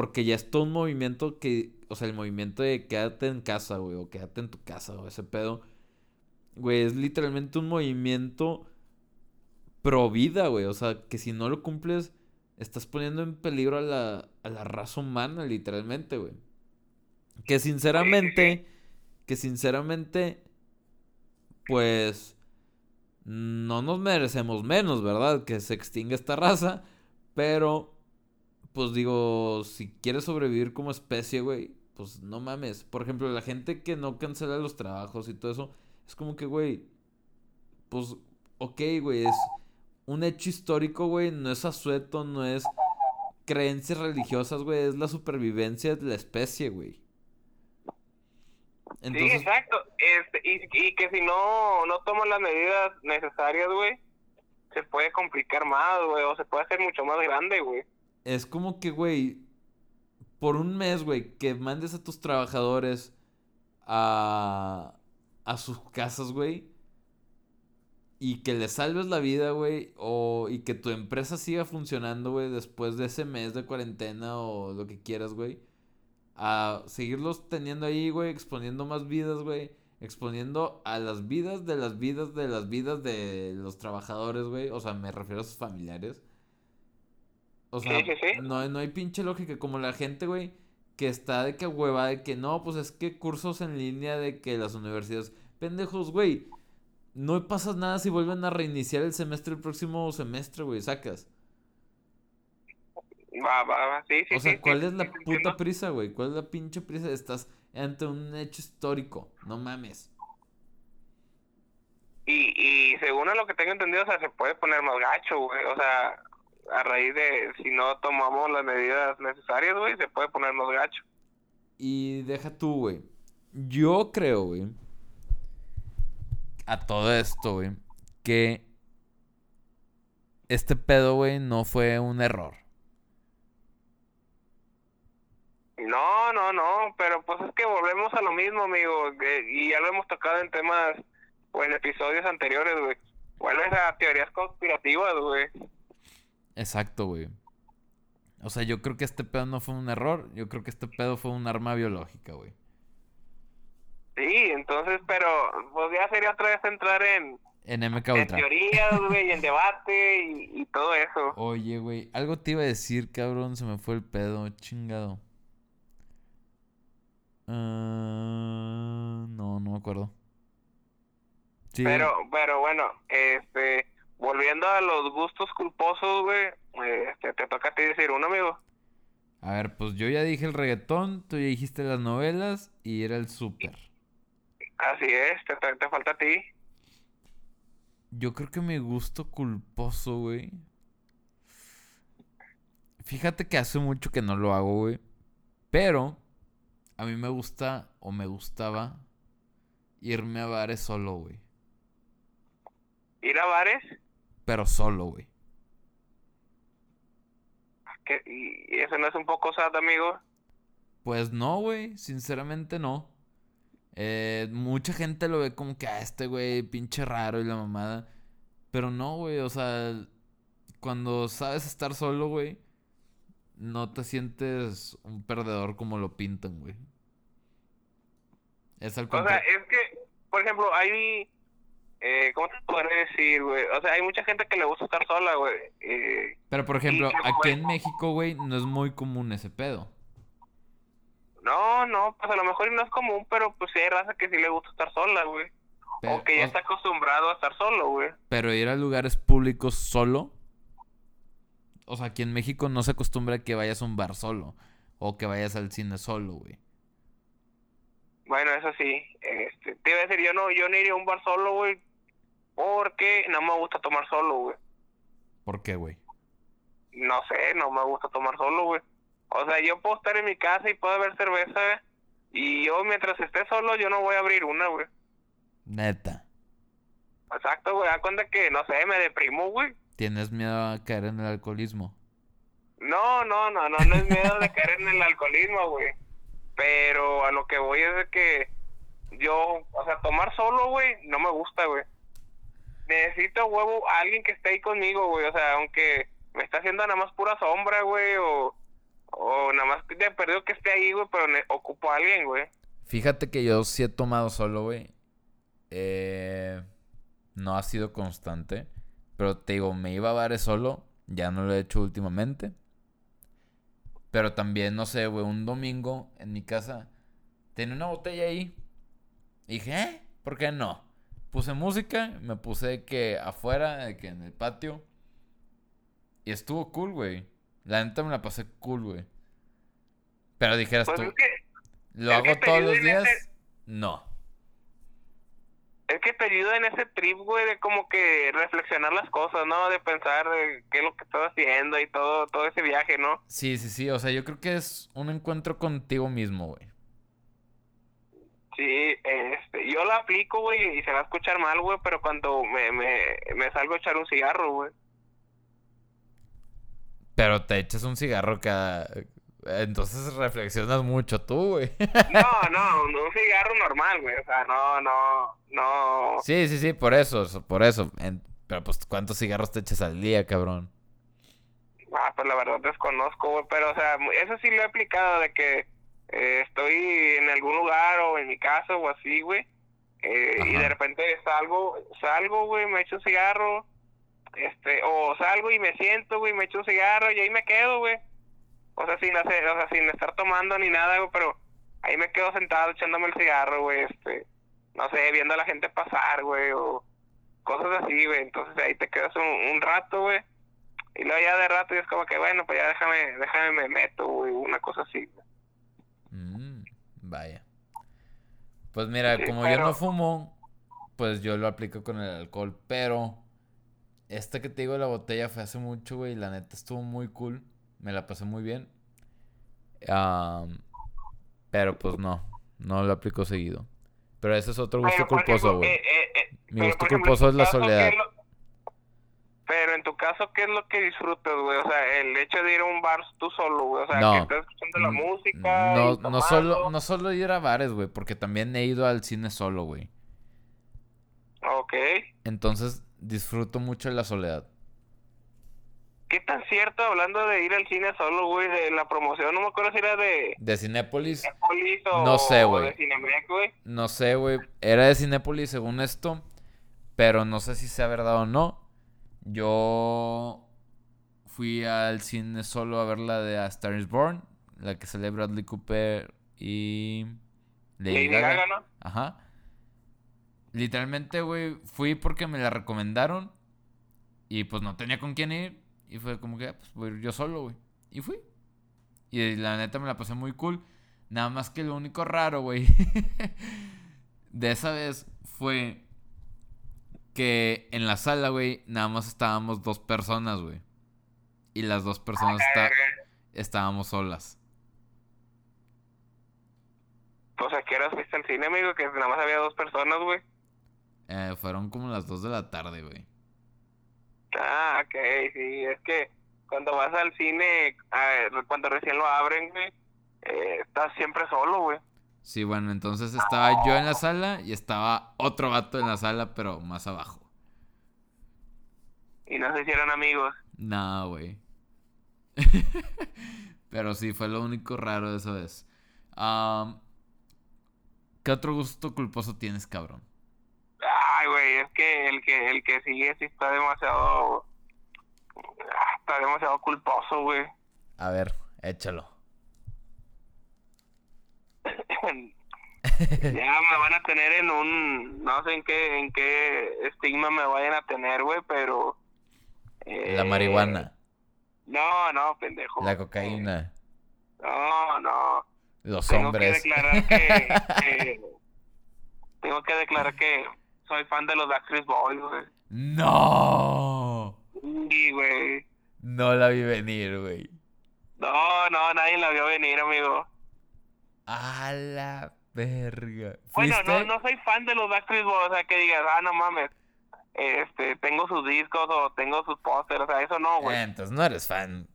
Speaker 2: Porque ya es todo un movimiento que. O sea, el movimiento de quédate en casa, güey, o quédate en tu casa, o ese pedo. Güey, es literalmente un movimiento pro vida, güey. O sea, que si no lo cumples, estás poniendo en peligro a la, a la raza humana, literalmente, güey. Que sinceramente, que sinceramente, pues no nos merecemos menos, ¿verdad? Que se extinga esta raza, pero pues digo, si quieres sobrevivir como especie, güey, pues no mames. Por ejemplo, la gente que no cancela los trabajos y todo eso, es como que, güey, pues, ok, güey, es un hecho histórico, güey, no es asueto, no es creencias religiosas, güey, es la supervivencia de la especie, güey.
Speaker 3: Sí, exacto. Este, y, y que si no, no toman las medidas necesarias, güey, se puede complicar más, güey, o se puede hacer mucho más grande, güey.
Speaker 2: Es como que, güey, por un mes, güey, que mandes a tus trabajadores a, a sus casas, güey, y que les salves la vida, güey, o y que tu empresa siga funcionando, güey, después de ese mes de cuarentena o lo que quieras, güey a seguirlos teniendo ahí, güey, exponiendo más vidas, güey. Exponiendo a las vidas de las vidas de las vidas de los trabajadores, güey. O sea, me refiero a sus familiares. O sea, No, no hay pinche lógica. Como la gente, güey, que está de que hueva, de que no, pues es que cursos en línea de que las universidades. Pendejos, güey. No pasa nada si vuelven a reiniciar el semestre el próximo semestre, güey. Sacas.
Speaker 3: Va, va, va, sí, sí.
Speaker 2: O sea, ¿cuál es la puta prisa, güey? ¿Cuál es la pinche prisa? Estás ante un hecho histórico. No mames.
Speaker 3: Y, y según a lo que tengo entendido, o sea, se puede poner más gacho, güey. O sea, a raíz de si no tomamos las medidas necesarias, güey, se puede poner más gacho.
Speaker 2: Y deja tú, güey. Yo creo, güey. A todo esto, güey. Que este pedo, güey, no fue un error.
Speaker 3: No, no, no, pero pues es que volvemos a lo mismo, amigo, y ya lo hemos tocado en temas o en episodios anteriores, güey. Vuelves a teorías conspirativas, güey.
Speaker 2: Exacto, güey. O sea, yo creo que este pedo no fue un error, yo creo que este pedo fue un arma biológica, güey.
Speaker 3: Sí, entonces, pero pues ya sería otra vez entrar en...
Speaker 2: En MK
Speaker 3: En teorías, güey, en debate y, y todo eso.
Speaker 2: Oye, güey, algo te iba a decir, cabrón, se me fue el pedo, chingado. Uh... no me acuerdo. Sí.
Speaker 3: Pero, pero bueno, este, volviendo a los gustos culposos, güey, este, te toca a ti decir uno, amigo.
Speaker 2: A ver, pues yo ya dije el reggaetón, tú ya dijiste las novelas y era el súper.
Speaker 3: Así es, te, te, te falta a ti.
Speaker 2: Yo creo que mi gusto culposo, güey. Fíjate que hace mucho que no lo hago, güey. Pero a mí me gusta o me gustaba irme a bares solo, güey.
Speaker 3: ¿Ir a bares?
Speaker 2: Pero solo, güey.
Speaker 3: ¿Qué- ¿Y eso no es un poco sad, amigo?
Speaker 2: Pues no, güey. Sinceramente no. Eh, mucha gente lo ve como que, ah, este güey, pinche raro y la mamada. Pero no, güey. O sea, cuando sabes estar solo, güey, no te sientes un perdedor como lo pintan, güey. Es al
Speaker 3: O sea, es que, por ejemplo, hay... Eh, ¿Cómo te podré decir, güey? O sea, hay mucha gente que le gusta estar sola, güey. Eh,
Speaker 2: Pero por ejemplo, aquí en
Speaker 3: bueno.
Speaker 2: México, güey, no es muy común ese pedo.
Speaker 3: no, no, pues a lo mejor no es común, pero pues sí hay raza que sí le gusta estar sola, güey. O que ya
Speaker 2: o-
Speaker 3: está acostumbrado a estar solo, güey.
Speaker 2: pero ir a lugares públicos solo. O sea, aquí en México no se acostumbra a que vayas a un bar solo. O que vayas al cine solo, güey.
Speaker 3: Bueno, eso sí. Este, te iba a decir, yo no, yo no iría a un bar solo, güey. Porque no me gusta tomar solo, güey.
Speaker 2: ¿Por qué, güey?
Speaker 3: No sé, no me gusta tomar solo, güey. O sea, yo puedo estar en mi casa y puedo beber cerveza. Y yo mientras esté solo, yo no voy a abrir una, güey.
Speaker 2: Neta.
Speaker 3: Exacto, güey. Da cuenta que, no sé, me deprimo, güey.
Speaker 2: ¿Tienes miedo a caer en el alcoholismo?
Speaker 3: No, no, no, no, no es miedo de caer en el alcoholismo, güey. Pero a lo que voy es de que yo, o sea, tomar solo, güey, no me gusta, güey. Necesito huevo a alguien que esté ahí conmigo, güey. O sea, aunque me está haciendo nada más pura sombra, güey, o, o nada más de perdido que esté ahí, güey, pero ocupo a alguien, güey.
Speaker 2: Fíjate que yo sí he tomado solo, güey. Eh, no ha sido constante. Pero te digo, me iba a bares solo. Ya no lo he hecho últimamente. Pero también, no sé, güey, un domingo en mi casa tenía una botella ahí. Y dije, ¿eh? ¿Por qué no? Puse música, me puse que afuera, de que en el patio. Y estuvo cool, güey. La neta me la pasé cool, güey. Pero dijeras
Speaker 3: Pues
Speaker 2: tú,
Speaker 3: es que,
Speaker 2: ¿lo hago todos los días?
Speaker 3: ese-
Speaker 2: No.
Speaker 3: es que te ayuda en ese trip, güey, de como que reflexionar las cosas, ¿no? De pensar de qué es lo que estás haciendo y todo, todo ese viaje, ¿no?
Speaker 2: Sí, sí, sí. O sea, yo creo que es un encuentro contigo mismo, güey.
Speaker 3: Sí, este, yo lo aplico, güey, y se va a escuchar mal, güey, pero cuando me, me, me salgo a echar un cigarro, güey.
Speaker 2: Pero te echas un cigarro cada... Entonces reflexionas mucho tú, güey.
Speaker 3: No, no, un cigarro normal, güey, o sea, no, no, no.
Speaker 2: sí, sí, sí, por eso, so- por eso. En- Pero pues, ¿cuántos cigarros te echas al día, cabrón?
Speaker 3: Ah, pues la verdad desconozco, güey, pero, o sea, eso sí lo he aplicado, de que eh, estoy en algún lugar o en mi casa o así, güey, eh, y de repente salgo, salgo, güey, me echo un cigarro, este, o salgo y me siento, güey, me echo un cigarro y ahí me quedo, güey. O sea, sin hacer, o sea, sin estar tomando ni nada, güey, pero ahí me quedo sentado echándome el cigarro, güey, este, no sé, viendo a la gente pasar, güey, o cosas así, güey. Entonces ahí te quedas un, un rato, güey. Y luego ya de rato y es como que, bueno, pues ya déjame, déjame me meto, güey, una cosa así. güey.
Speaker 2: Vaya. Pues mira,
Speaker 3: Sí,
Speaker 2: como yo no fumo, pues yo lo aplico con el alcohol. Pero esta que te digo, la botella fue hace mucho, güey. y La neta estuvo muy cool. Me la pasé muy bien. Pero pues no, no lo aplico seguido. Pero ese es otro gusto culposo, güey.
Speaker 3: eh, eh, eh,
Speaker 2: Mi gusto
Speaker 3: ejemplo,
Speaker 2: culposo es la
Speaker 3: caso, ¿qué
Speaker 2: soledad.
Speaker 3: lo- en tu caso, ¿qué es lo que disfrutas, güey? O sea, el hecho de ir a un bar tú solo, güey. O sea,
Speaker 2: No.
Speaker 3: que estás escuchando la
Speaker 2: Mm,
Speaker 3: música.
Speaker 2: No,
Speaker 3: y
Speaker 2: no solo, no solo ir a bares, güey, porque también he ido al cine solo, güey.
Speaker 3: Ok.
Speaker 2: Entonces disfruto mucho la soledad.
Speaker 3: ¿Qué tan cierto, hablando de ir al cine solo, güey, de la promoción? No me acuerdo si era de
Speaker 2: De Cinépolis,
Speaker 3: Cinépolis o,
Speaker 2: No sé, güey.
Speaker 3: de Cinemex, güey.
Speaker 2: no sé, güey. Era de Cinépolis según esto, pero no sé si sea verdad o no. Yo fui al cine solo a ver la de A Star is Born, la que sale Bradley Cooper y Lady. Gaga,
Speaker 3: ¿no?
Speaker 2: Ajá. literalmente, güey, fui porque me la recomendaron. Y pues no tenía con quién ir. Y fue como que, ah, pues voy a ir yo solo, güey. Y fui. Y la neta me la pasé muy cool. Nada más que lo único raro, güey. de esa vez fue que en la sala, güey, nada más estábamos dos personas, güey. Y las dos personas está- estábamos solas.
Speaker 3: Pues a qué horas fuiste al cine, amigo, que nada más había dos personas, güey.
Speaker 2: Eh, fueron como las dos de la tarde, güey.
Speaker 3: Ah, ok, sí, es que cuando vas al cine, ah, cuando recién lo abren, güey, eh, estás siempre solo, güey.
Speaker 2: Sí, bueno, entonces estaba yo en la sala y estaba otro vato en la sala, pero más abajo.
Speaker 3: Y no se hicieron amigos.
Speaker 2: No, güey. pero sí, fue lo único raro de esa vez. ¿Qué otro gusto culposo tienes, cabrón?
Speaker 3: Ay, güey, es que el que el que sigue sí está demasiado está demasiado culposo, güey.
Speaker 2: A ver, échalo.
Speaker 3: ya me van a tener en un no sé en qué en qué estigma me vayan a tener, güey, pero eh,
Speaker 2: La marihuana,
Speaker 3: No, no, pendejo.
Speaker 2: la cocaína,
Speaker 3: No, no.
Speaker 2: los
Speaker 3: Tengo
Speaker 2: hombres.
Speaker 3: que declarar que, que- tengo que declarar que soy fan de los Backstreet Boys, güey.
Speaker 2: ¡No!
Speaker 3: Sí, güey.
Speaker 2: No la vi venir, güey.
Speaker 3: No, no, nadie la vio venir, amigo.
Speaker 2: A la verga.
Speaker 3: Bueno,
Speaker 2: ¿Fuiste?
Speaker 3: no, no soy fan de los Backstreet Boys, o sea, que digas, ah, no mames, este, tengo sus discos o tengo sus pósters, o sea, eso no, güey.
Speaker 2: Eh, entonces no eres fan.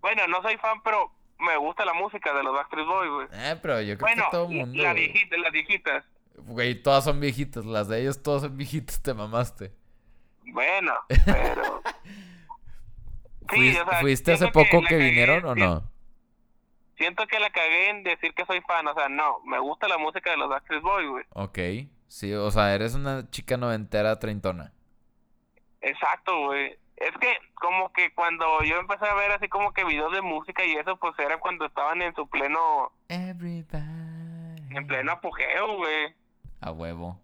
Speaker 3: Bueno, no soy fan, pero me gusta la música de los Backstreet Boys, güey.
Speaker 2: Eh, pero yo creo
Speaker 3: Bueno,
Speaker 2: que todo el mundo.
Speaker 3: la viejita, las viejitas.
Speaker 2: Güey, todas son viejitas. Las de ellos todas son viejitas, te mamaste.
Speaker 3: Bueno, pero... Sí,
Speaker 2: ¿Fuis-
Speaker 3: o sea,
Speaker 2: ¿Fuiste hace
Speaker 3: que
Speaker 2: poco que vinieron o no?
Speaker 3: Siento que la cagué en decir que soy fan, o sea, no, me gusta la música de los Backstreet Boys, güey.
Speaker 2: Ok. Sí, o sea, eres una chica noventera treintona.
Speaker 3: Exacto, güey. Es que como que cuando yo empecé a ver así como que videos de música y eso, pues era cuando estaban en su pleno,
Speaker 2: Everybody.
Speaker 3: en pleno apogeo, güey.
Speaker 2: A huevo.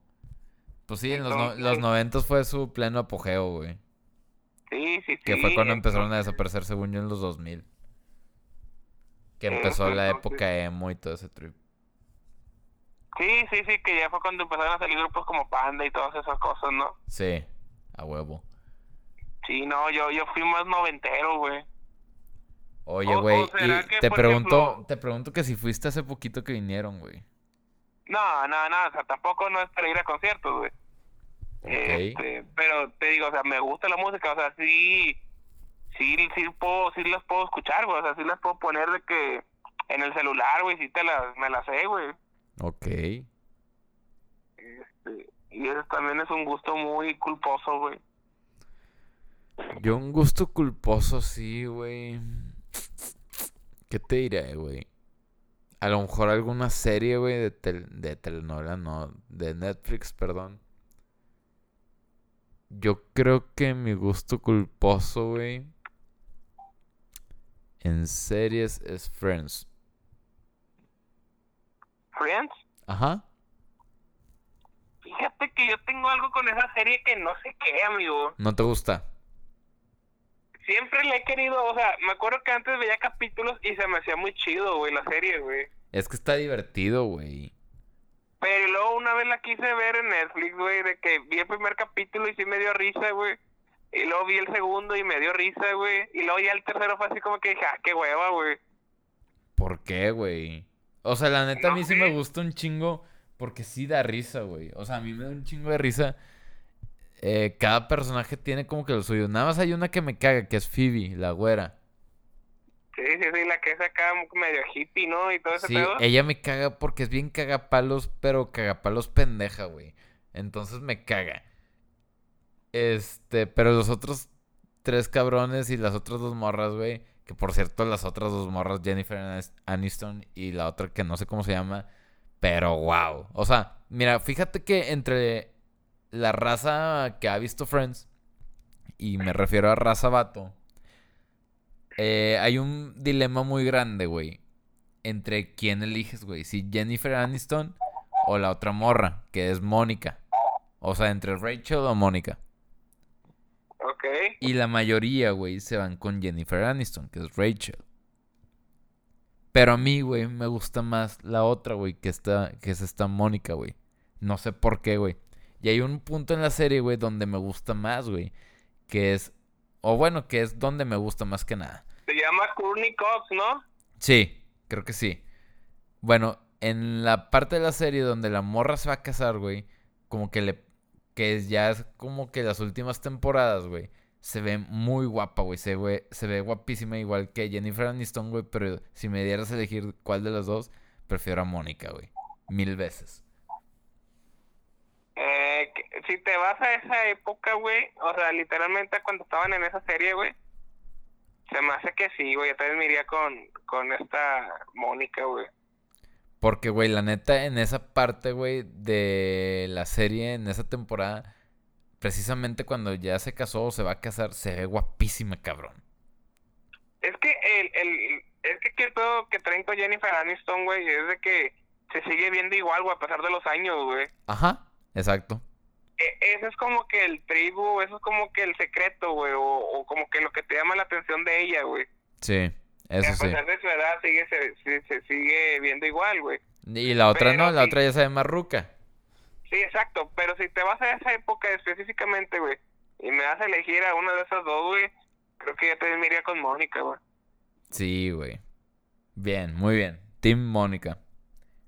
Speaker 2: Pues sí, en los, no- los noventas fue su pleno apogeo, güey.
Speaker 3: Sí, sí, sí.
Speaker 2: Que fue cuando empezaron a desaparecer, según yo, en los 2000. Que
Speaker 3: Sí,
Speaker 2: empezó la
Speaker 3: entonces-
Speaker 2: época emo y todo ese trip.
Speaker 3: Sí, sí, sí, que ya fue cuando empezaron a salir grupos como Panda y todas esas cosas, ¿no?
Speaker 2: Sí, a huevo.
Speaker 3: Sí, no, yo, yo fui más noventero, güey.
Speaker 2: Oye, güey, te pregunto,
Speaker 3: ejemplo-
Speaker 2: te pregunto que si fuiste hace poquito que vinieron, güey.
Speaker 3: No, no, no, o sea, tampoco no es para ir a conciertos, güey. Este, pero te digo, o sea, me gusta la música, o sea, sí, sí, sí puedo, sí las puedo escuchar, güey, o sea, sí las puedo poner de que en el celular, güey, sí te las, me las sé, güey.
Speaker 2: Ok.
Speaker 3: Este, y eso también es un gusto muy culposo, güey.
Speaker 2: Yo un gusto culposo, sí, güey. ¿Qué te diré, güey? A lo mejor alguna serie, güey, de, tel- de telenovela, no, de Netflix, perdón. Yo creo que mi gusto culposo, güey, en series es Friends.
Speaker 3: Friends,
Speaker 2: Ajá.
Speaker 3: fíjate que yo tengo algo con esa serie que no sé qué, amigo.
Speaker 2: ¿No te gusta?
Speaker 3: Siempre le he querido, o sea, me acuerdo que antes veía capítulos y se me hacía muy chido, güey, la serie, güey.
Speaker 2: Es que está divertido, güey.
Speaker 3: Pero luego una vez la quise ver en Netflix, güey, de que vi el primer capítulo y sí me dio risa, güey. Y luego vi el segundo y me dio risa, güey. Y luego ya el tercero fue así como que dije, ah, qué hueva, güey.
Speaker 2: ¿Por qué, güey? O sea, la neta a mí sí me gusta un chingo porque sí da risa, güey. O sea, a mí me da un chingo de risa. Eh, cada personaje tiene como que lo suyo. Nada más hay una que me caga, que es Phoebe, la güera.
Speaker 3: Sí, sí, sí, la que es acá medio hippie, ¿no? Y todo ese
Speaker 2: Sí,
Speaker 3: pedo.
Speaker 2: ella me caga porque es bien cagapalos, pero cagapalos pendeja, güey. Entonces me caga. Este, pero los otros tres cabrones y las otras dos morras, güey. Que por cierto, las otras dos morras, Jennifer Anis- Aniston y la otra que no sé cómo se llama. Pero wow. O sea, mira, fíjate que entre la raza que ha visto Friends, y me refiero a raza vato, eh, hay un dilema muy grande, güey. Entre quién eliges, güey. Si Jennifer Aniston o la otra morra, que es Mónica. O sea, entre Rachel o Mónica.
Speaker 3: Ok.
Speaker 2: Y la mayoría, güey, se van con Jennifer Aniston, que es Rachel. Pero a mí, güey, me gusta más la otra, güey, que, está, que es esta Mónica, güey. No sé por qué, güey. Y hay un punto en la serie, güey, donde me gusta más, güey. Que es. O bueno, que es donde me gusta más que nada.
Speaker 3: Se llama Courtney Cox, ¿no?
Speaker 2: Sí, creo que sí. Bueno, en la parte de la serie donde la morra se va a casar, güey. Como que le. Que ya es como que las últimas temporadas, güey. Se ve muy guapa, güey. Se, se ve guapísima igual que Jennifer Aniston, güey. Pero si me dieras a elegir cuál de las dos, prefiero a Mónica, güey. Mil veces.
Speaker 3: Eh, si te vas a esa época, güey, o sea, literalmente cuando estaban en esa serie, güey, se me hace que sí, güey. Yo también me iría con, con esta Mónica, güey.
Speaker 2: Porque, güey, la neta, en esa parte, güey, de la serie, en esa temporada, precisamente cuando ya se casó o se va a casar, se ve guapísima, cabrón.
Speaker 3: Es que el, el, es que aquí el pedo que traen con Jennifer Aniston, güey, es de que se sigue viendo igual, güey, a pesar de los años, güey.
Speaker 2: Ajá, exacto.
Speaker 3: E- Ese es como que el tribu, eso es como que el secreto, güey, o, o como que lo que te llama la atención de ella, güey.
Speaker 2: Sí, eso
Speaker 3: a
Speaker 2: sí.
Speaker 3: pesar de su edad sigue, se, se, sigue viendo igual, güey.
Speaker 2: Y la otra
Speaker 3: Pero
Speaker 2: no, la
Speaker 3: sí.
Speaker 2: otra ya se ve más ruca.
Speaker 3: Sí, exacto, pero si te vas a esa época específicamente, güey, y me das a elegir a una de esas dos, güey, creo que yo también me iría con Mónica, güey.
Speaker 2: Sí, güey. Bien, muy bien. Team Mónica.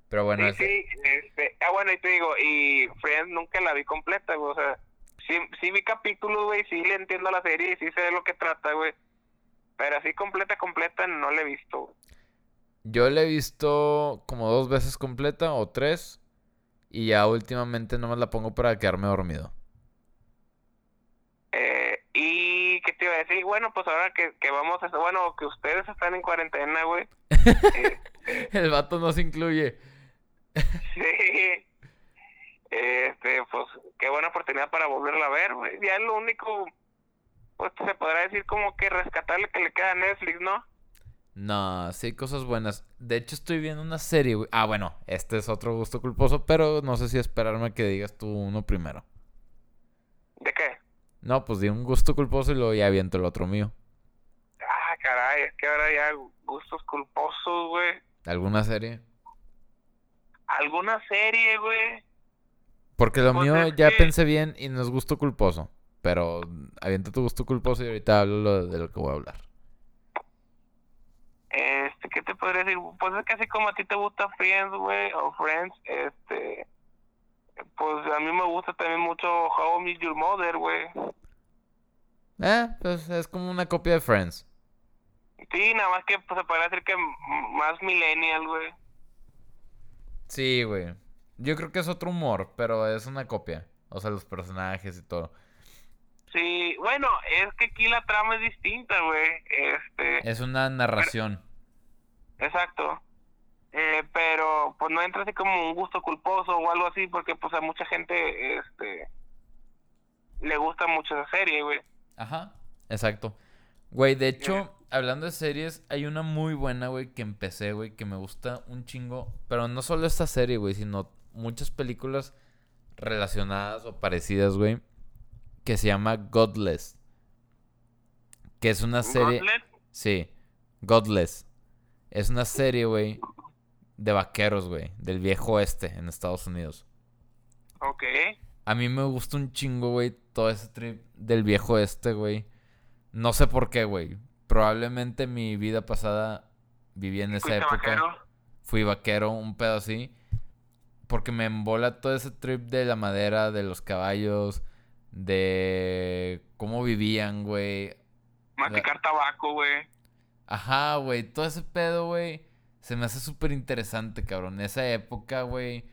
Speaker 2: Pero bueno,
Speaker 3: sí,
Speaker 2: ese-
Speaker 3: sí, este, ah, bueno, y te digo, y Friends nunca la vi completa, güey, o sea, sí, sí vi capítulos, güey, sí le entiendo la serie y sí sé de lo que trata, güey, pero así completa, completa no la he visto,
Speaker 2: yo la he visto como dos veces completa o tres. Y ya últimamente nomás la pongo para quedarme dormido.
Speaker 3: Eh, y, ¿qué te iba a decir? Bueno, pues ahora que, que vamos a, bueno, que ustedes están en cuarentena, güey, eh,
Speaker 2: El vato no se incluye.
Speaker 3: Sí. Este, pues, qué buena oportunidad para volverla a ver, güey. Ya es lo único, pues se podrá decir como que rescatarle que le queda a Netflix, ¿no?
Speaker 2: No, sí cosas buenas. De hecho, estoy viendo una serie, güey. Ah, bueno, este es otro gusto culposo, pero no sé si esperarme que digas tú uno primero.
Speaker 3: ¿De qué?
Speaker 2: No, pues di un gusto culposo y luego ya aviento el otro mío.
Speaker 3: Ah, caray, es que ahora ya gustos culposos, güey.
Speaker 2: ¿Alguna serie?
Speaker 3: ¿Alguna serie, güey?
Speaker 2: Porque lo
Speaker 3: Pues
Speaker 2: mío ya
Speaker 3: que-
Speaker 2: pensé bien y no es gusto culposo. Pero avienta tu gusto culposo y ahorita hablo lo- de lo que voy a hablar.
Speaker 3: Este, ¿qué te podría decir? Pues es que así como a ti te gusta Friends, güey, o Friends, este, pues a mí me gusta también mucho How I Met Your Mother, güey.
Speaker 2: Eh, pues es como una copia de Friends.
Speaker 3: Sí, nada más que pues, se podría decir que más millennial, güey.
Speaker 2: Sí, güey. Yo creo que es otro humor, pero es una copia. O sea, los personajes y todo.
Speaker 3: Sí, bueno, es que aquí la trama es distinta, güey. Este,
Speaker 2: Es una narración.
Speaker 3: exacto. Eh, pero pues no entra así como un gusto culposo o algo así, porque pues a mucha gente, este, le gusta mucho esa serie, güey.
Speaker 2: Ajá, exacto. Güey, de hecho, hablando de series, hay una muy buena, güey, que empecé, güey, que me gusta un chingo. Pero no solo esta serie, güey, sino muchas películas relacionadas o parecidas, güey, que se llama Godless. Que es una serie...
Speaker 3: Gauntlet,
Speaker 2: Sí, Godless. Es una serie, güey, de vaqueros, güey, del viejo oeste en Estados Unidos.
Speaker 3: Ok.
Speaker 2: A mí me gusta un chingo, güey, todo ese trip del viejo este, güey. No sé por qué, güey. Probablemente mi vida pasada viví en esa época.
Speaker 3: vaquero.
Speaker 2: Fui vaquero, un pedo así. Porque me embola todo ese trip de la madera, de los caballos, de cómo vivían, güey.
Speaker 3: Masticar tabaco, güey.
Speaker 2: Ajá, güey, todo ese pedo, güey, se me hace súper interesante, cabrón. Esa época, güey,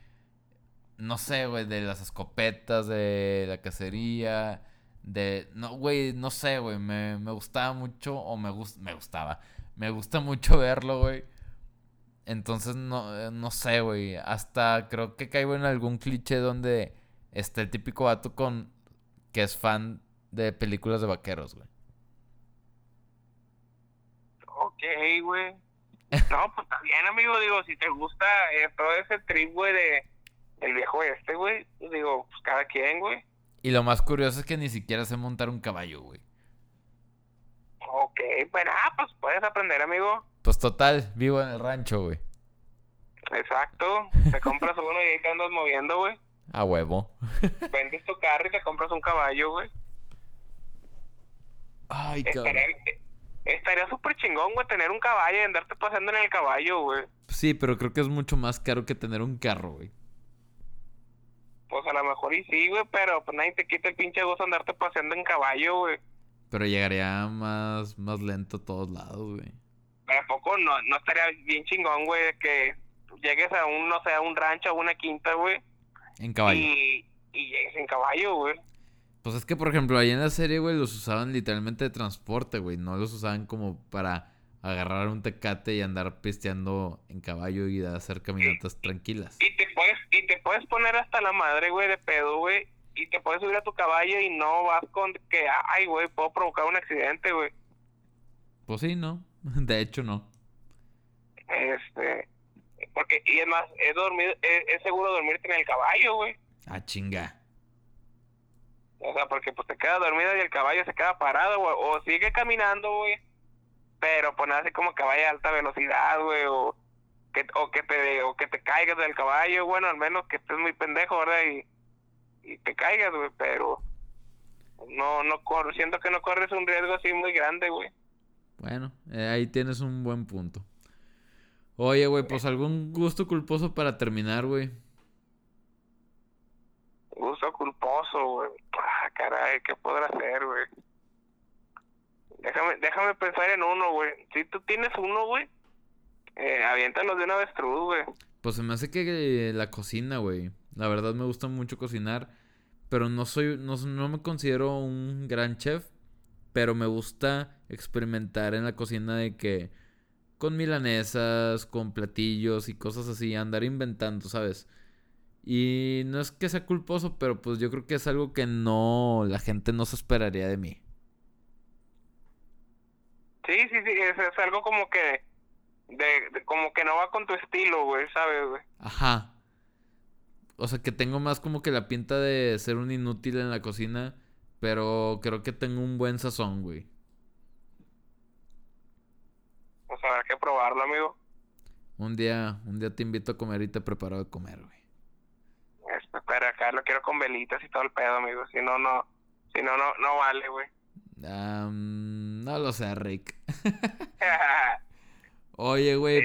Speaker 2: no sé, güey, de las escopetas, de la cacería, de... No, güey, no sé, güey, me, me gustaba mucho, o me, gus- me gustaba, me gusta mucho verlo, güey. Entonces, no, eh, no sé, güey, hasta creo que caigo en algún cliché donde está el típico vato con... que es fan de películas de vaqueros, güey.
Speaker 3: Ok, güey. No, pues está bien, amigo. Digo, si te gusta eh, todo ese trip, güey, de, el viejo este, güey. Digo, pues cada quien, güey.
Speaker 2: Y lo más curioso es que ni siquiera sé montar un caballo, güey.
Speaker 3: Ok, bueno, ah, pues puedes aprender, amigo.
Speaker 2: Pues total, vivo en el rancho, güey.
Speaker 3: Exacto. Te compras uno y ahí te andas moviendo, güey.
Speaker 2: A huevo.
Speaker 3: Vendes tu carro y te compras un caballo, güey.
Speaker 2: Ay, cabrón.
Speaker 3: Estaría, estaría súper chingón, güey, tener un caballo y andarte paseando en el caballo, güey.
Speaker 2: Sí, pero creo que es mucho más caro que tener un carro, güey.
Speaker 3: Pues a lo mejor y sí, güey, pero pues nadie te quita el pinche gusto andarte paseando en caballo, güey.
Speaker 2: Pero llegaría más, más lento a todos lados, güey.
Speaker 3: ¿A poco no, no estaría bien chingón, güey, de que llegues a un, no sé, a un rancho, a una quinta, güey?
Speaker 2: En caballo.
Speaker 3: Y, y llegues en caballo, güey.
Speaker 2: Pues es que, por ejemplo, ahí en la serie, güey, los usaban literalmente de transporte, güey. No los usaban como para agarrar un tecate y andar pisteando en caballo y hacer caminatas tranquilas.
Speaker 3: Y te puedes, y te puedes poner hasta la madre, güey, de pedo, güey. Y te puedes subir a tu caballo y no vas con que, ay, güey, puedo provocar un accidente, güey.
Speaker 2: Pues sí, ¿no? De hecho, no.
Speaker 3: Este, porque, y es más, es, dormir, es, es seguro dormirte en el caballo, güey.
Speaker 2: Ah, chinga.
Speaker 3: O sea, porque pues te quedas dormido y el caballo se queda parado, güey. O sigue caminando, güey. Pero pues así como que vaya a alta velocidad, güey. O que, o que te o que te caigas del caballo, bueno, al menos que estés muy pendejo, ¿verdad? Y, y te caigas, güey. Pero no, no corro. Siento que no corres un riesgo así muy grande, güey.
Speaker 2: Bueno, eh, ahí tienes un buen punto. Oye, güey, pues algún gusto culposo para terminar, güey.
Speaker 3: Gusto culposo, güey. Ah, caray, ¿qué podrá hacer, güey? Déjame, déjame pensar en uno, güey. Si tú tienes uno, güey, eh, aviéntalos de una avestruz, güey.
Speaker 2: Pues se me hace que la cocina, güey. La verdad me gusta mucho cocinar. Pero no soy, no, no me considero un gran chef. Pero me gusta experimentar en la cocina de que con milanesas, con platillos y cosas así, andar inventando, ¿sabes? Y no es que sea culposo, pero pues yo creo que es algo que no, la gente no se esperaría de mí.
Speaker 3: Sí, sí, sí, es, es algo como que, de, de- como que no va con tu estilo, güey, ¿sabes, güey?
Speaker 2: Ajá. O sea, que tengo más como que la pinta de ser un inútil en la cocina, pero creo que tengo un buen sazón, güey.
Speaker 3: Hay que probarlo, amigo.
Speaker 2: Un día, un día te invito a comer y te preparo de comer, güey.
Speaker 3: Espera, acá lo quiero con velitas y todo el pedo, amigo. Si no, no, si no, no, no vale, güey.
Speaker 2: No lo sé, Rick. Oye, güey,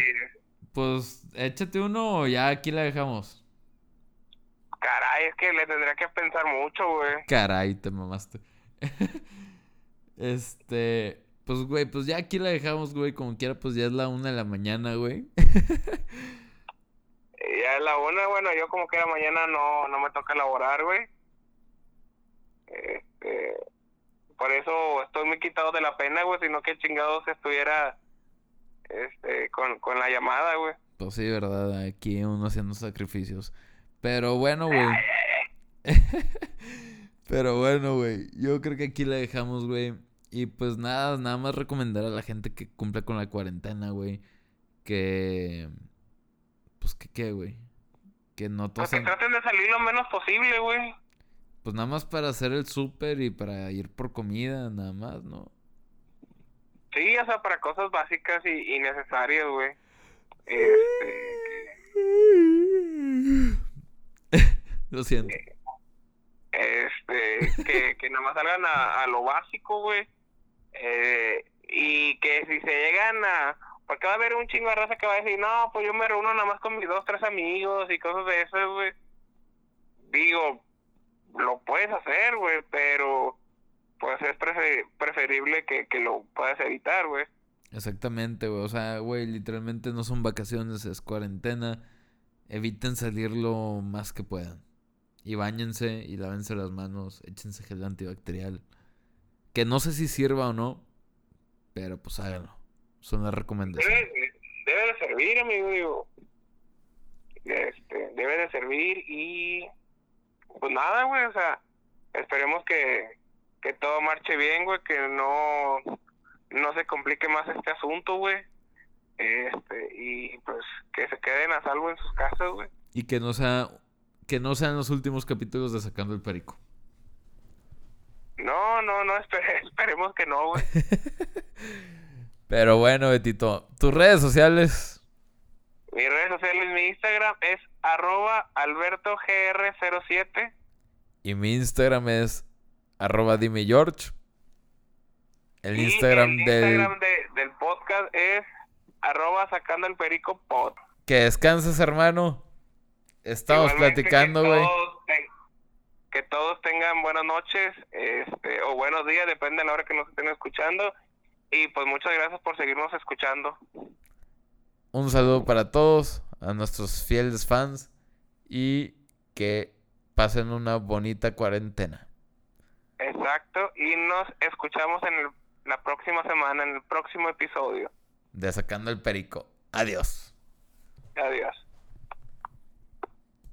Speaker 2: pues échate uno o ya aquí la dejamos.
Speaker 3: Caray, es que le tendría que pensar mucho, güey.
Speaker 2: Caray, te mamaste. este, pues, güey, pues ya aquí la dejamos, güey. Como quiera, pues ya es la una de la mañana, güey.
Speaker 3: Y Ya es la una, bueno, yo como que la mañana no, no me toca laborar, güey. Este, por eso estoy muy quitado de la pena, güey, sino que chingados estuviera este, con, con la llamada, güey.
Speaker 2: Pues sí, verdad, aquí uno haciendo sacrificios. Pero bueno, güey. Pero bueno, güey. Yo creo que aquí la dejamos, güey. Y pues nada, nada más recomendar a la gente que cumpla con la cuarentena, güey. Que. Pues que qué, güey. Que no
Speaker 3: Pues que
Speaker 2: tosen.
Speaker 3: traten de salir lo menos posible, güey.
Speaker 2: Pues nada más para hacer el súper y para ir por comida, nada más, ¿no?
Speaker 3: Sí, o sea, para cosas básicas y, y necesarias, güey. Este,
Speaker 2: Lo siento.
Speaker 3: este, que, que nada más salgan a, a lo básico, güey. Eh, y que si se llegan a... Porque va a haber un chingo de raza que va a decir, no, pues yo me reúno nada más con mis dos, tres amigos y cosas de esas, güey. Digo, lo puedes hacer, güey, pero pues es prefe- preferible que, que lo puedas evitar, güey.
Speaker 2: Exactamente, güey. O sea, güey, literalmente no son vacaciones, es cuarentena. Eviten salir lo más que puedan. Y bañense y lávense las manos, échense gel antibacterial. Que no sé si sirva o no, pero pues háganlo. Son las recomendaciones.
Speaker 3: Debe, debe de servir, amigo, digo. Este, debe de servir y pues nada, güey, o sea, esperemos que, que todo marche bien, güey, que no, no se complique más este asunto, güey. Este, y pues que se queden a salvo en sus casas, güey.
Speaker 2: Y que no sea que no sean los últimos capítulos de Sacando el Perico.
Speaker 3: No, no, no, esperemos que no, güey.
Speaker 2: Pero bueno, Betito, tus redes sociales.
Speaker 3: Mis redes sociales, mi Instagram es arroba albertogr07.
Speaker 2: Y mi Instagram es arroba dime George. El Instagram,
Speaker 3: el Instagram del... podcast es arroba sacando el perico pod.
Speaker 2: Que descanses, hermano. Estamos platicando, güey.
Speaker 3: Que, todos tengan buenas noches este, o buenos días, depende de la hora que nos estén escuchando. Y pues muchas gracias por seguirnos escuchando.
Speaker 2: Un saludo para todos, a nuestros fieles fans y que pasen una bonita cuarentena.
Speaker 3: Exacto, y nos escuchamos en la próxima semana, en el próximo episodio.
Speaker 2: De Sacando el Perico. Adiós.
Speaker 3: Adiós.